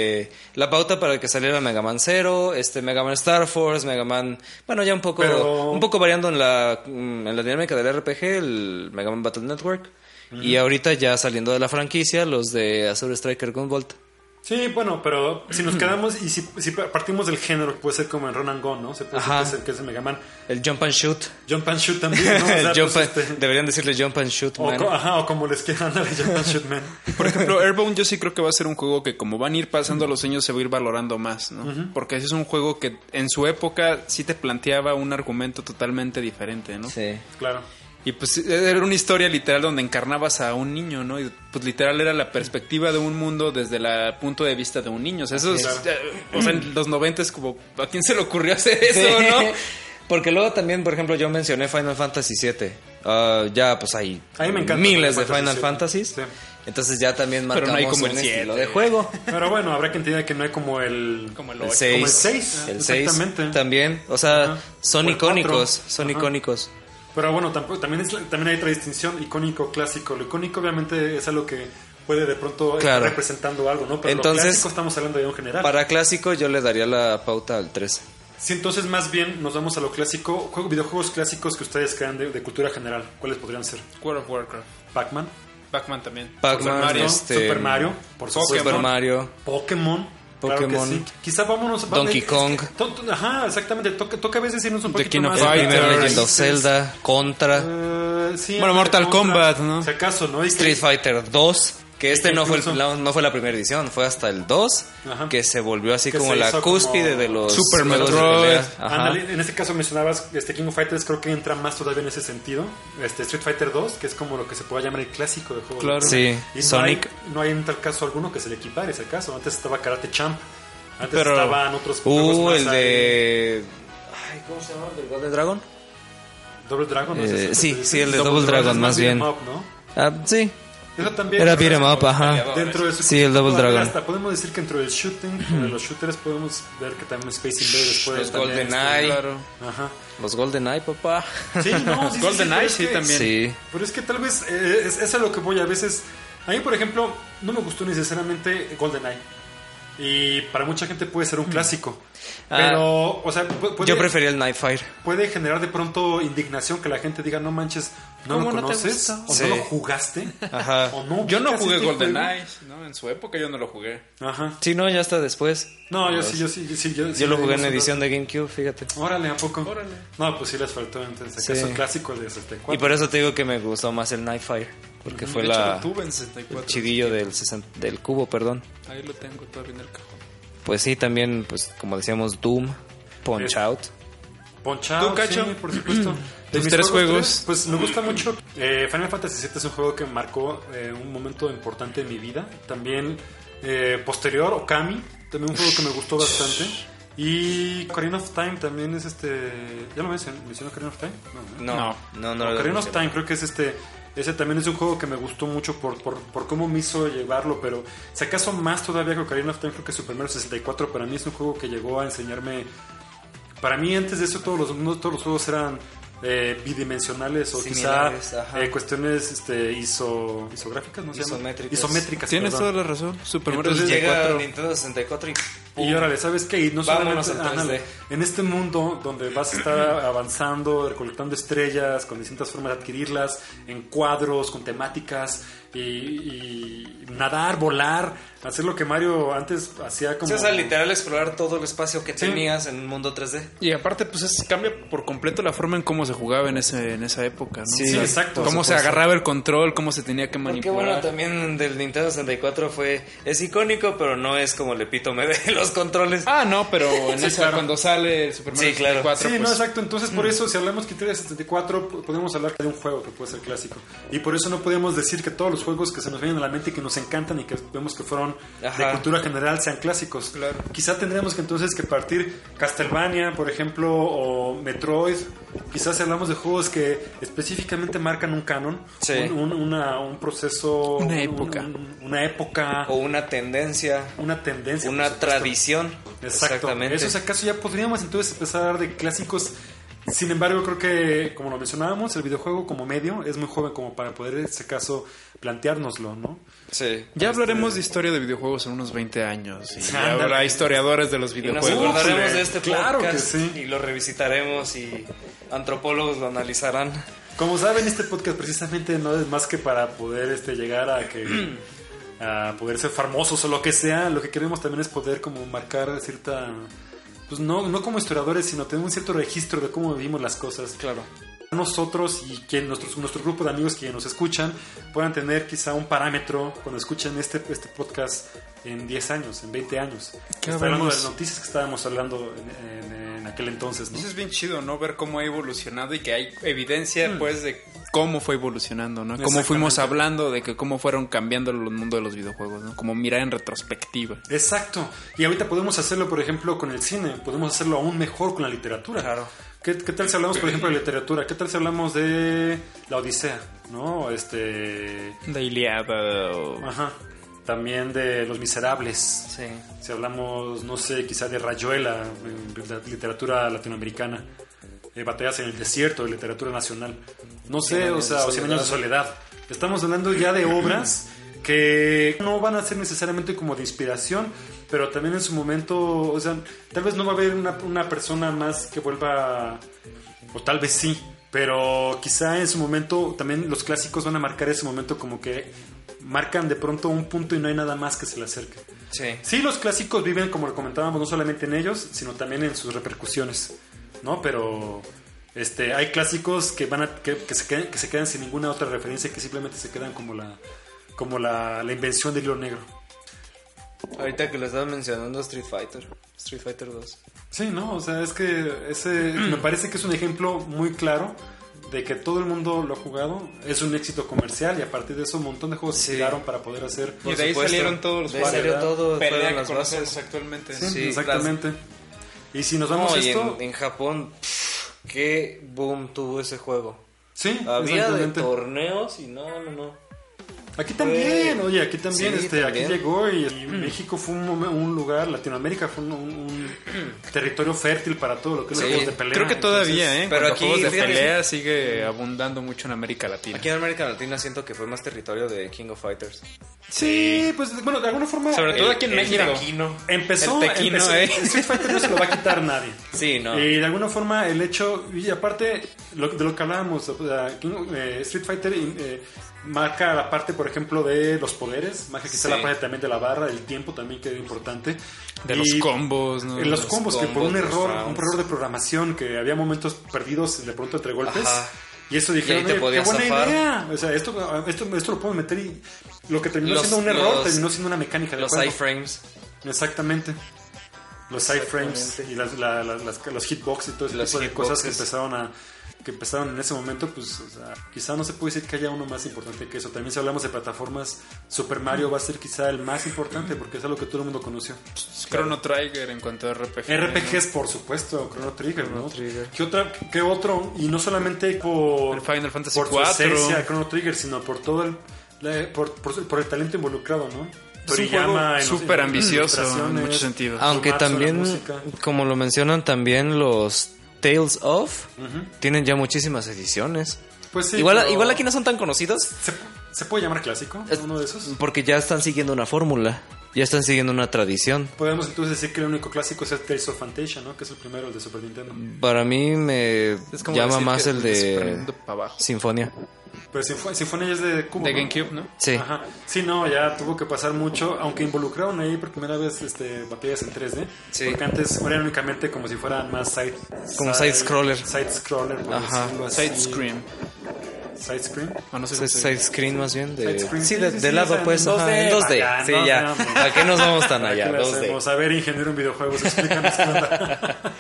la pauta para que saliera Mega Man Zero, este Mega Man Star Force, Mega Man, bueno ya un poco Pero- un poco variando en la mm, en la dinámica del RPG, el Mega Man Battle Network y ahorita ya saliendo de la franquicia los de Azure Striker Gunvolt. Sí, bueno, pero si nos quedamos y si, si partimos del género, que puede ser como en Run and Gun, ¿no? Se puede Ajá. decir que es, el- que es el Mega Man. El Jump and Shoot. Jump and Shoot también, ¿no? O sea, El jump pues, este, Deberían decirle Jump and Shoot, o, man. co- ajá, o como les quieran darle Jump and Shoot, man. Por ejemplo, Airbound yo sí creo que va a ser un juego que como van a ir pasando los años se va a ir valorando más, ¿no? Porque ese es un juego que en su época sí te planteaba un argumento totalmente diferente, ¿no? Sí. Claro. Y pues era una historia literal donde encarnabas a un niño, ¿no? Y pues literal era la perspectiva de un mundo desde el punto de vista de un niño. O sea, eso es, eh, o sea, en los 90 es como, ¿a quién se le ocurrió hacer eso, Sí. no? Porque luego también, por ejemplo, yo mencioné Final Fantasy VII. Ah, ya, pues hay miles de Final Final Fantasy Fantasies. Entonces ya también Pero marcamos no hay como el un estilo de juego. Pero bueno, habrá que entender que no hay como el... Como el El ocho. 6. Como el seis, El 6 exactamente. también. O sea, son O icónicos. Son icónicos. Pero bueno, tampoco, también, es, también hay otra distinción, icónico, clásico. Lo icónico obviamente es algo que puede de pronto estar Claro. representando algo, ¿no? Pero Entonces, lo clásico estamos hablando de un general. Para clásico yo le daría la pauta al 3. Sí, entonces más bien nos vamos a lo clásico. Juego, videojuegos clásicos que ustedes crean de, de cultura general. ¿Cuáles podrían ser? World of Warcraft. Pac-Man, Pac-Man también. Pac-Man, Super Mario. este, Super Mario, por supuesto. Super Mario. Pokémon. Claro que Pokémon. sí. Quizá vámonos Donkey es que- Kong. to- to- ajá, exactamente. Toca, toca a veces irnos un The poquito King of más. El Fighters. primer Legend of. Zelda. Contra. Eh, sí, Bueno, Mortal. Kombat, ¿no? Si acaso, ¿no? Street Fighter 2. Que este no fue, el- no fue la primera edición, fue hasta el 2. Ajá. Que se volvió así Que como la cúspide como de los Super de Metroid. Ándale, en este caso mencionabas este King of Fighters, creo que entra más todavía en ese sentido. Este Street Fighter 2, que es como lo que se puede llamar el clásico de juego. Claro. Sí, Y no Sonic. hay- No hay, en tal caso alguno que se le equipare ese caso. Antes estaba Karate Champ. Antes Pero- estaban otros juegos Uh, más el ahí. de. Ay, ¿cómo se llama? ¿Del Golden Dragon? Double Dragon. ¿no? Eh, ¿Es ese que sí, sí, el de Double Dragon, es más bien. up, ¿no? Ah, sí. Eso también. Era beat'em up, ajá. Dentro de su Sí, el Double Dragon. Hasta podemos decir que dentro del shooting, de los shooters, podemos ver que también Space Invaders puede Los también, GoldenEye. Claro. este, Ajá. Los GoldenEye, papá. Sí, no, sí, pero es sí, que- también. Sí. Pero es que tal vez eh, es, es a lo que voy a veces. A mí, por ejemplo, no me gustó necesariamente GoldenEye. Y para mucha gente puede ser un clásico. Ah, Pero, o sea, pu- puede, Yo prefería el Nightfire. puede generar de pronto indignación que la gente diga, no manches, no lo ¿Cómo no te conoces, o Sí. no lo jugaste, Ajá. o no. Yo no jugué este. GoldenEye, ¿no? En su época yo no lo jugué. Ajá. Sí, no, ya está después. No, yo sí, yo sí, yo sí. Yo, sí lo jugué en un edición de GameCube, fíjate. Órale, ¿a poco? Órale. No, pues sí les faltó entonces. Sí. Acaso clásico el de 64. Y por eso te digo que me gustó más el Nightfire. Porque fue de hecho, la, lo tuve en el 64. chidillo del, 60 del cubo, perdón. Ahí lo tengo todavía en el cajón. Pues sí, también, pues como decíamos, Doom, Punch Es- Out. Punch Out, sí, por supuesto. De mis tres juegos. tres, pues me gusta mucho. Eh, Final Fantasy VII es un juego que marcó eh, un momento importante en mi vida. También eh, posterior, Okami, también un juego que me gustó bastante. Y Ocarina of Time también es este... ¿Ya lo mencioné? ¿Mencionó Ocarina of Time? No, ¿no? No, no, no. lo Ocarina of. Time creo que es este... Ese también es un juego que me gustó mucho por, por, por cómo me hizo llevarlo, pero si acaso más todavía que Ocarina of Time, creo que su primero 64 para mí es un juego que llegó a enseñarme para mí antes de eso todos los, no todos los juegos eran eh, bidimensionales o Similares, quizá eh, cuestiones este, iso, isográficas, ¿no se? Isométricas. Isométricas. Tienes perdón. toda la razón. Super Mario Entonces Llega 64. Nintendo 64 y... Y órale, ¿sabes qué? Y no Vámonos solamente al 3D. ándale, en este mundo donde vas a estar avanzando, recolectando estrellas, con distintas formas de adquirirlas, en cuadros, con temáticas, y, y nadar, volar, hacer lo que Mario antes hacía como... O sea, literal explorar todo el espacio que Sí. tenías en un mundo 3D. Y aparte, pues es, cambia por completo la forma en cómo se jugaba en, ese, en esa época, ¿no? Sí, Sí, exacto. Cómo se agarraba el control, cómo se tenía que Porque manipular. bueno, también del Nintendo 64 fue... Es icónico, pero no es como el epítome de los controles. Ah, no, pero en Sí, esa, claro. cuando sale el Super Mario Sí, claro. 64, Sí, no, pues, exacto. Entonces, por eso, si hablamos que de 64, p- podemos hablar de un juego que puede ser clásico. Y por eso no podemos decir que todos los juegos que se nos vienen a la mente y que nos encantan y que vemos que fueron Ajá. de cultura general sean clásicos. Claro. Quizá tendríamos que entonces que partir Castlevania, por ejemplo, o Metroid. Quizás si hablamos de juegos que específicamente marcan un canon, Sí. un, un- una- un proceso, Una un- época. un- una época, O una tendencia, una tendencia, una tradición. Exacto. Exactamente. Eso es acaso ya podríamos entonces empezar a hablar de clásicos Sin embargo, creo que, como lo mencionábamos, el videojuego como medio es muy joven como para poder, en este caso, planteárnoslo, ¿no? Sí. Ya hablaremos de historia de videojuegos en unos 20 años. Y ya habrá historiadores de los Y nos videojuegos. acordaremos de este Claro que podcast sí. y lo revisitaremos y antropólogos lo analizarán. Como saben, este podcast precisamente no es más que para poder este, llegar a que a poder ser famosos o lo que sea. Lo que queremos también es poder como marcar cierta, pues no, no como historiadores, sino tener un cierto registro de cómo vivimos las cosas. Claro. Nosotros y quien nuestros, nuestro grupo de amigos que nos escuchan puedan tener quizá un parámetro cuando escuchen este, este podcast en 10 años, en 20 años. ¿Qué Está hablando de las noticias que estábamos hablando en, en- en aquel entonces, ¿no? Eso es bien chido, ¿no? Ver cómo ha evolucionado y que hay evidencia, pues, de cómo fue evolucionando, ¿no? Cómo fuimos hablando de que cómo fueron cambiando el mundo de los videojuegos, ¿no? Como mirar en retrospectiva. Exacto. Y ahorita podemos hacerlo, por ejemplo, con el cine. Podemos hacerlo aún mejor con la literatura. Claro. ¿Qué, qué tal si hablamos, por ejemplo, de literatura? ¿Qué tal si hablamos de la Odisea? ¿No? Este... De Iliada o... Ajá. También de Los Miserables. Sí. Si hablamos, no sé, quizá de Rayuela, literatura latinoamericana. Eh, Batallas en el desierto, de literatura nacional. No sé, o sea, o Cien años de soledad. Estamos hablando ya de obras que no van a ser necesariamente como de inspiración, pero también en su momento, o sea, tal vez no va a haber una, una persona más que vuelva, o tal vez sí, pero quizá en su momento también los clásicos van a marcar ese momento como que marcan de pronto un punto y no hay nada más que se le acerque. Sí. Sí, los clásicos viven, como lo comentábamos, no solamente en ellos, sino también en sus repercusiones, ¿no? Pero este, hay clásicos que van a, que, que se quedan, que se quedan sin ninguna otra referencia, que simplemente se quedan como la, como la, la invención del hilo negro. Ahorita que lo estaba mencionando Street Fighter. Street Fighter 2. Sí, ¿no? O sea, es que ese me parece que es un ejemplo muy claro de que todo el mundo lo ha jugado, es un éxito comercial y a partir de eso un montón de juegos se Sí. crearon para poder hacer... Y de ahí supuesto. salieron todos los juegos salió todo, pelea que bases. actualmente. Sí, Sí, exactamente. Y si nos vamos No, a esto... en, en Japón, pff, qué boom tuvo ese juego. Sí, Había de torneos y no, no, no. Aquí también, oye, aquí también, Sí, este, también. aquí llegó y, y México fue un, un lugar, Latinoamérica fue un, un- un territorio fértil para todo lo que es Sí, los juegos de pelea. Creo que todavía, Entonces, ¿eh? pero Pero aquí, juegos de pelea sigue abundando mucho en América Latina. Aquí en América Latina siento que fue más territorio de King of Fighters. Sí, pues bueno, de alguna forma. Sobre todo aquí en el México. tequino. Empezó, El tequino, empezó- eh. Street Fighter no se lo va a quitar nadie. Sí, no. Y de alguna forma el hecho, y aparte lo, de lo que hablábamos, o sea, King- eh, Street Fighter eh, marca la parte, por ejemplo, de los poderes, marca quizá Sí. la parte también de la barra, el tiempo también que era importante. De Y- los combos, ¿no? En los combos, que por un los error, rounds. un error de programación, que había momentos perdidos de pronto entre golpes. Ajá. Y eso dijeron, Y ahí te "Oye, qué buena zafar". idea. O sea, esto, esto, esto lo puedo meter y lo que terminó Los- siendo un error los- terminó siendo una mecánica de Los iframes. Exactamente. Los iframes y las, la- la- las- los hitbox y todo ese Los tipo de cosas que empezaron a que empezaron en ese momento, pues o sea, quizá no se puede decir que haya uno más importante que eso. También si hablamos de plataformas, Super Mario va a ser quizá el más importante porque es algo que todo el mundo conoció. Chrono Trigger en cuanto a RPG. RPGs, por supuesto, Chrono Trigger, ¿no? Trigger. ¿Qué, otra, ¿Qué otro? Y no solamente por, El Final Fantasy por su IV. esencia, Chrono Trigger, sino por todo el, la- por, por- por el talento involucrado, ¿no? Toriyama súper ambicioso en muchos sentidos. Aunque también, como lo mencionan también los Tales of, tienen ya muchísimas ediciones. Pues sí, igual, pero- igual aquí no son tan conocidos ¿Se, se puede llamar clásico? Es- ¿Uno de esos? porque ya están siguiendo una fórmula, ya están siguiendo una tradición. Podemos entonces decir que el único clásico es el Tales of Fantasia, ¿no? Que es el primero, el de Super Nintendo. Para mí me llama más el Super de Nintendo pa' abajo. Sinfonia. Pero Sinfo- Sinfonia es de Cubo, De ¿no? GameCube, ¿no? Sí. Ajá. Sí, no, ya tuvo que pasar mucho, aunque involucraron ahí por primera vez este, batallas en 3D. Sí. Porque antes eran únicamente como si fueran más side... Como side-scroller. Side-scroller, Ajá. así. Side Screen. Side-screen. O no sé Es side screen más bien. De, Side-screen, sí, sí, de, sí, de sí, lado pues. en ajá, 2D, en 2D. vaya, sí, no, ya. no, no. ¿Para qué nos vamos tan ¿Para allá? qué le 2D. hacemos? A ver, ingeniero en videojuegos, explícanos qué onda.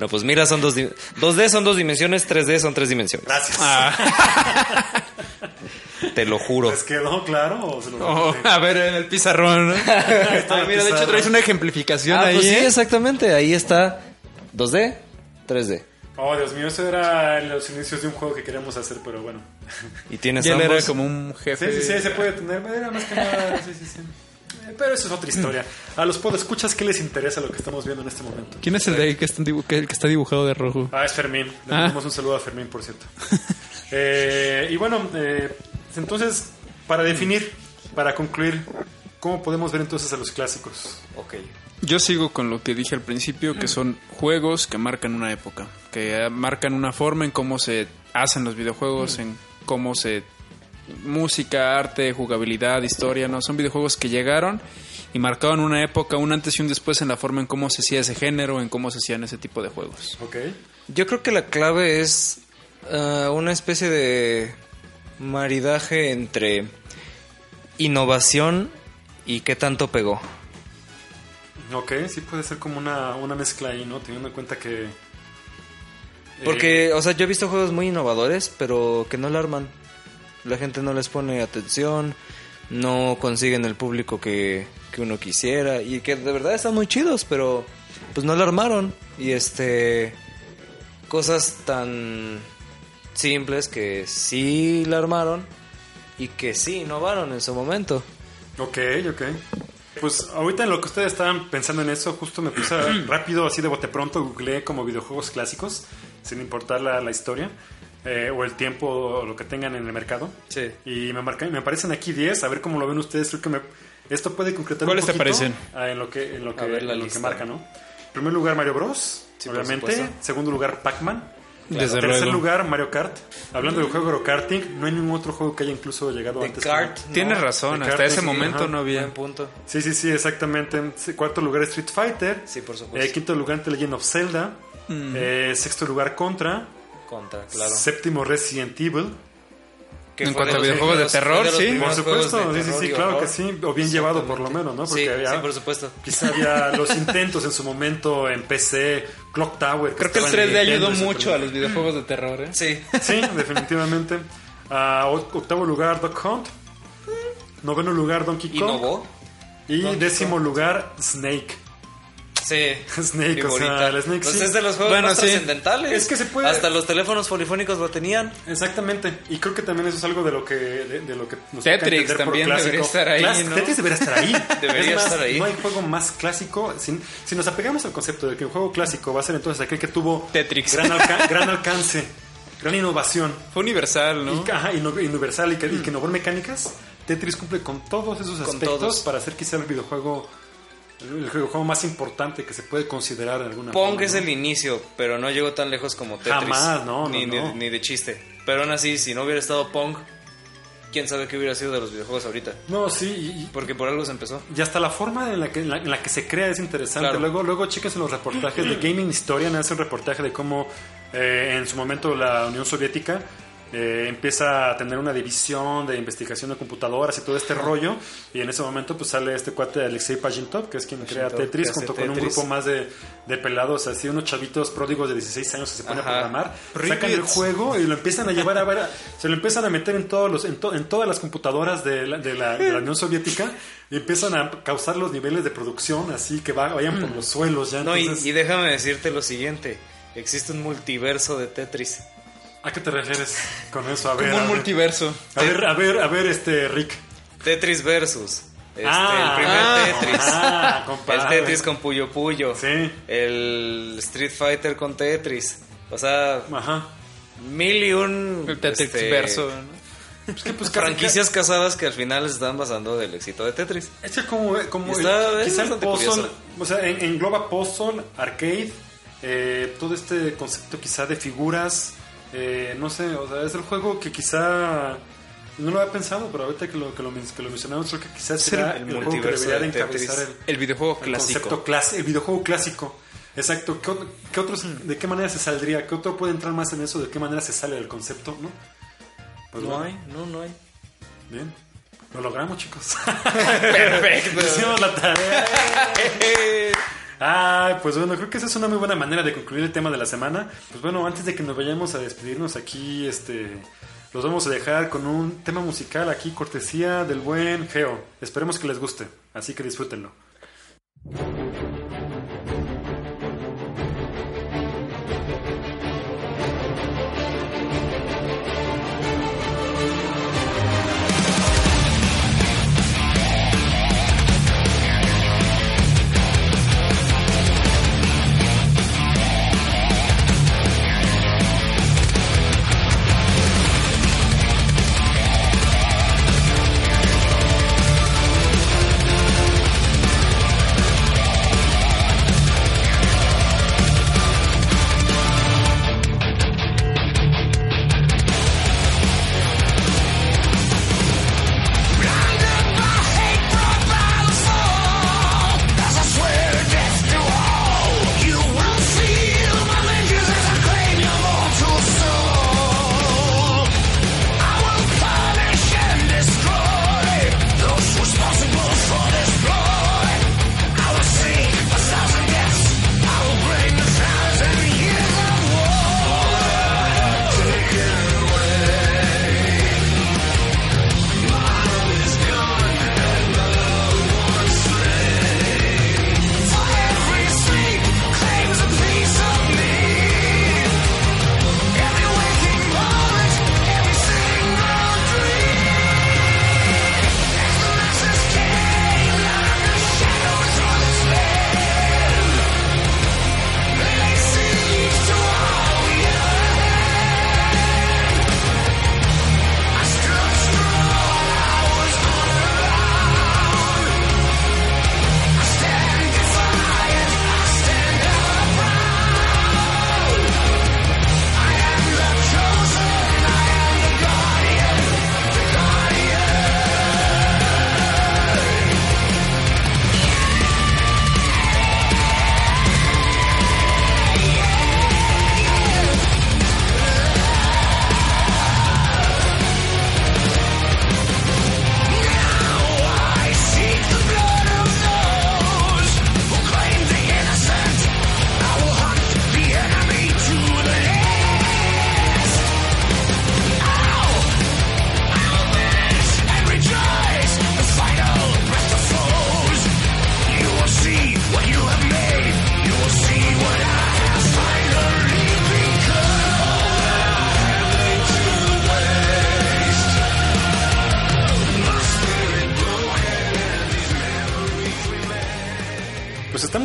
No, pues mira, son dos... di- 2D son dos dimensiones, 3D son tres dimensiones. Gracias. Te lo juro. ¿Les quedó claro o se lo Oh, a ver, en el pizarrón. ¿no? Ah, mira, de hecho traes una ejemplificación Ah, ahí. pues sí, ¿eh? exactamente. Ahí está 2D, 3D. Oh, Dios mío, eso era los inicios de un juego que queríamos hacer, pero bueno. Y tienes Y él era como un Sí, jefe. sí, sí, se puede tener. Era más que nada. Sí, sí, sí. Pero eso es otra historia. A los podescuchas, ¿qué les interesa lo que estamos viendo en este momento? ¿Quién es el de ahí que está, dibu- que- que está dibujado de rojo? Ah, es Fermín. Le Ah. mandamos un saludo a Fermín, por cierto. Eh, y bueno, eh, entonces, para definir, para concluir, ¿cómo podemos ver entonces a los clásicos? Ok. Yo sigo con lo que dije al principio, que son juegos que marcan una época, que eh, marcan una forma en cómo se hacen los videojuegos, en cómo se música, arte, jugabilidad, historia, no, son videojuegos que llegaron y marcaron una época, un antes y un después en la forma en cómo se hacía ese género, en cómo se hacían ese tipo de juegos. ¿Ok? Yo creo que la clave es ah, una especie de maridaje entre innovación y qué tanto pegó. Ok, sí puede ser como una, una mezcla ahí, ¿no? Teniendo en cuenta que... eh, Porque, o sea, yo he visto juegos muy innovadores, pero que no la arman. La gente no les pone atención, no consiguen el público que, que uno quisiera y que de verdad están muy chidos, pero pues no la armaron. Y este, cosas tan simples que sí la armaron y que sí innovaron en su momento. Ok, ok. Pues ahorita en lo que ustedes estaban pensando en eso, justo me puse rápido, así de bote pronto, googleé como videojuegos clásicos, sin importar la, la historia eh, o el tiempo o lo que tengan en el mercado. Sí. Y me, marca, me aparecen aquí 10, a ver cómo lo ven ustedes. Creo que me- esto puede concretar ¿Cuáles un te parecen? ah, en lo que, en lo que, A ver la en lo que marca, ¿no? En primer lugar, Mario Bros. Sí, obviamente. Segundo lugar, Pac-Man. Desde Tercer luego. lugar, Mario Kart. Hablando del juego Karting, no hay ningún otro juego que haya incluso llegado The antes. Kart. Tienes No, razón, de hasta ese sí, momento ajá. no había. Buen punto. Sí, sí, sí, exactamente. En cuarto lugar Street Fighter. Sí, por supuesto. Eh, quinto lugar The Legend of Zelda. Eh, sexto lugar Contra. Contra, claro. Séptimo Resident Evil. Que En cuanto a videojuegos de terror, sí. Por supuesto, sí, sí, sí, claro que sí. O bien llevado por lo menos, ¿no? Sí, había- sí, por supuesto. Quizá había los intentos en su momento en PC, Clock Tower. Creo que el estaba en 3D ayudó mucho a los videojuegos de terror, ¿eh? Sí. Sí, definitivamente. O- octavo lugar Duck Hunt. Noveno lugar Donkey Kong. ¿Innovó? Y Donkey décimo lugar Snake. Sí. Snake, o sea, el Snake Pues sí. es de los juegos Bueno, más sí. trascendentales. Es que se puede- Hasta los teléfonos polifónicos lo tenían. Exactamente, y creo que también eso es algo de lo que de, de lo que nos Tetris también debería estar ahí, Clas- ¿no? Tetris debería estar ahí. Debería Es más, estar ahí. No hay juego más clásico. Si, si nos apegamos al concepto de que un juego clásico va a ser entonces aquel que tuvo Tetris. gran, alca- gran alcance, gran innovación, Fue universal, ¿no? y, ajá, universal y que, y que innovó en mecánicas, Tetris cumple con todos esos Con aspectos todos. para hacer quizá el videojuego el videojuego más importante que se puede considerar de alguna Pong forma. es ¿no? el inicio, pero no llegó tan lejos como Tetris. Jamás, no, no, ni, no. Ni, ni de chiste. Pero aún así, si no hubiera estado Pong, quién sabe qué hubiera sido de los videojuegos ahorita. No, sí, y- Porque por algo se empezó. Y hasta la forma en la que, en la, en la que se crea es interesante. Claro. Luego, luego chéquense los reportajes de Gaming Historian, hace un reportaje de cómo eh, en su momento la Unión Soviética eh, empieza a tener una división de investigación de computadoras y todo este rollo. Y en ese momento pues sale este cuate Alexei Pajintov, que es quien crea Tetris, junto con un grupo más de, de pelados, así unos chavitos pródigos de 16 años que se ponen a programar. Sacan el juego y lo empiezan a llevar a ver, a- se lo empiezan a meter en todos los, en, to- en todas las computadoras de la, de la- de la Unión Soviética y empiezan a causar los niveles de producción así que va- vayan por los suelos ya. No, y, entonces- y déjame decirte lo siguiente. Existe un multiverso de Tetris. ¿A qué te refieres con eso? A ver, Como a un ver. multiverso. A ver, a ver, a ver, este Rick. Tetris Versus. Este, Ah, el primer ah, Tetris. Ah, el. Tetris con Puyo Puyo. Sí. El Street Fighter con Tetris. O sea, Ajá. mil y un El Tetris este, verso. ¿no? Es que pues franquicias casadas que al final se están basando del éxito de Tetris. Es que como, como Está- es quizá el puzzle, curioso. o sea, en- engloba puzzle, arcade, eh, todo este concepto quizá de figuras, eh, no sé, o sea, es el juego que quizá no lo había pensado, pero ahorita que lo, que lo, que lo mencionamos, creo que quizás Ser será el el, juego que debería de encabezar el, El videojuego el concepto clásico. el videojuego clásico. Exacto, ¿Qué, ot- qué otros, ¿de qué manera se saldría? ¿Qué otro puede entrar más en eso? ¿De qué manera se sale del concepto? ¿no? Pues No bueno, hay, no, no hay. Bien, lo logramos chicos. Perfecto. Hicimos la tarea. Ay, pues bueno, creo que esa es una muy buena manera de concluir el tema de la semana. Pues bueno, antes de que nos vayamos a despedirnos aquí, este, los vamos a dejar con un tema musical aquí, cortesía del buen Geo. Esperemos que les guste, así que disfrútenlo.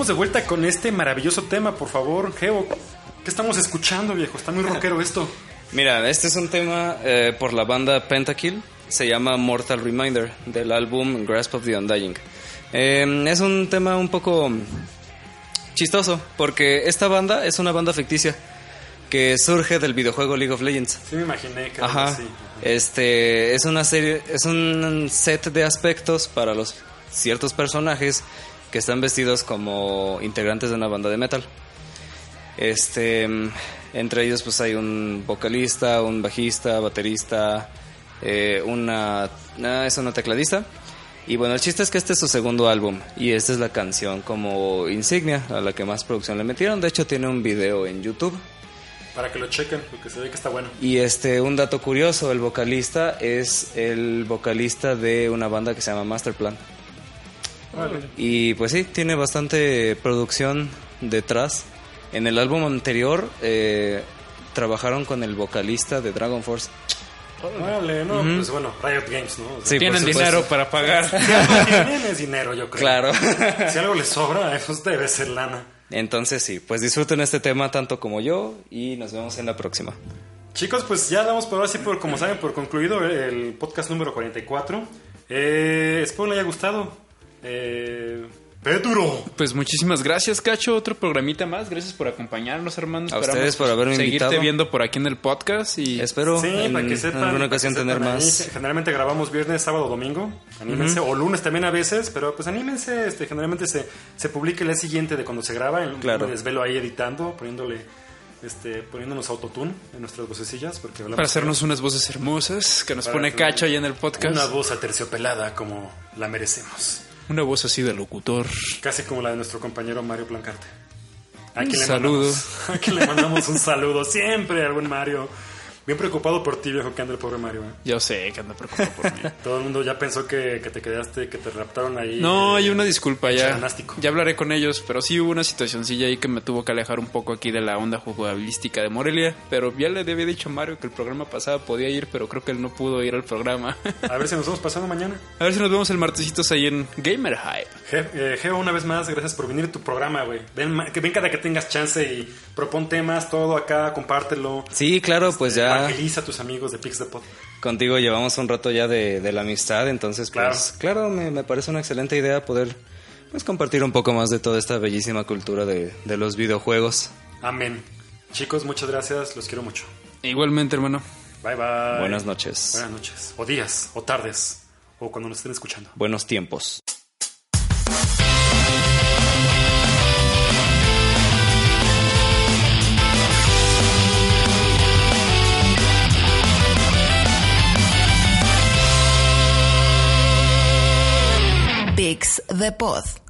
De vuelta con este maravilloso tema, por favor, Geo. ¿Qué estamos escuchando, viejo? Está muy rockero esto. Mira, este es un tema eh, por la banda Pentakill. Se llama Mortal Reminder del álbum Grasp of the Undying. Eh, es un tema un poco chistoso porque esta banda es una banda ficticia que surge del videojuego League of Legends. Sí, me imaginé que Ajá. así. Este es una serie, es un set de aspectos para los ciertos personajes que están vestidos como integrantes de una banda de metal. Este, entre ellos pues hay un vocalista, un bajista, baterista, eh, una, ah, es una tecladista. Y bueno, el chiste es que este es su segundo álbum y esta es la canción como insignia a la que más producción le metieron. De hecho tiene un video en YouTube Para que lo chequen, porque se ve que está bueno. y este, un dato curioso, el vocalista es el vocalista de una banda que se llama Masterplan. Y pues sí, tiene bastante producción detrás. En el álbum anterior eh, trabajaron con el vocalista de Dragon Force. Vale, no, pues bueno, Riot Games, ¿no? O sea, Sí, por Tienen dinero para pagar. Tienen dinero, yo creo. Claro. Si algo les sobra, eso debe ser lana. Entonces sí, pues disfruten este tema tanto como yo y nos vemos en la próxima. Chicos, pues ya damos por ahora sí, por, como saben, por concluido el podcast número 44. Eh, espero les haya gustado. Eh, Pedro. Pues muchísimas gracias, Cacho. Otro programita más. Gracias por acompañarnos, hermanos. A ustedes por haberme seguirte invitado. viendo por aquí en el podcast. Y Espero Sí, en, para que en sepan. alguna para ocasión que tener sepan más. Generalmente grabamos viernes, sábado, domingo. Anímense. O lunes también a veces, pero pues anímense. Este, generalmente se, se publica el día siguiente de cuando se graba. En- Claro. Me desvelo ahí editando, poniéndole. Este, poniéndonos autotune en nuestras vocecillas porque para hacernos unas voces hermosas que nos Para pone Cacho ahí en el podcast. Una, voz aterciopelada como la merecemos. Voz así de locutor. Casi como la de nuestro compañero Mario Blancarte. A Un le saludo. mandamos- A quien le mandamos un saludo siempre al buen Mario. Bien preocupado por ti, viejo, que anda el pobre Mario. ¿eh? Yo sé que anda preocupado por mí. Todo el mundo ya pensó que, que te quedaste, que te raptaron ahí. No, eh, hay una disculpa ya. Gimnástico. Ya hablaré con ellos, pero sí hubo una situacioncilla ahí que me tuvo que alejar un poco aquí de la onda jugabilística de Morelia. Pero ya le había dicho a Mario que el programa pasado podía ir, pero creo que él no pudo ir al programa. A ver si nos vamos pasando mañana. a ver si nos vemos el martesitos ahí en Gamer Hype. Eh, Geo, una vez más, gracias por venir a tu programa, güey. Ven, ven cada que tengas chance y propon temas, todo acá, compártelo. Sí, claro, pues ya Evangeliza a tus amigos de Pix de Pod. contigo llevamos un rato ya de, de la amistad, entonces pues claro, me, me parece una excelente idea poder pues compartir un poco más de toda esta bellísima cultura de, de los videojuegos. Amén. Chicos, muchas gracias, los quiero mucho. Igualmente, hermano. Bye bye. Buenas noches. Buenas noches. O días, o tardes, o cuando nos estén escuchando. Buenos tiempos. Pix the Pod.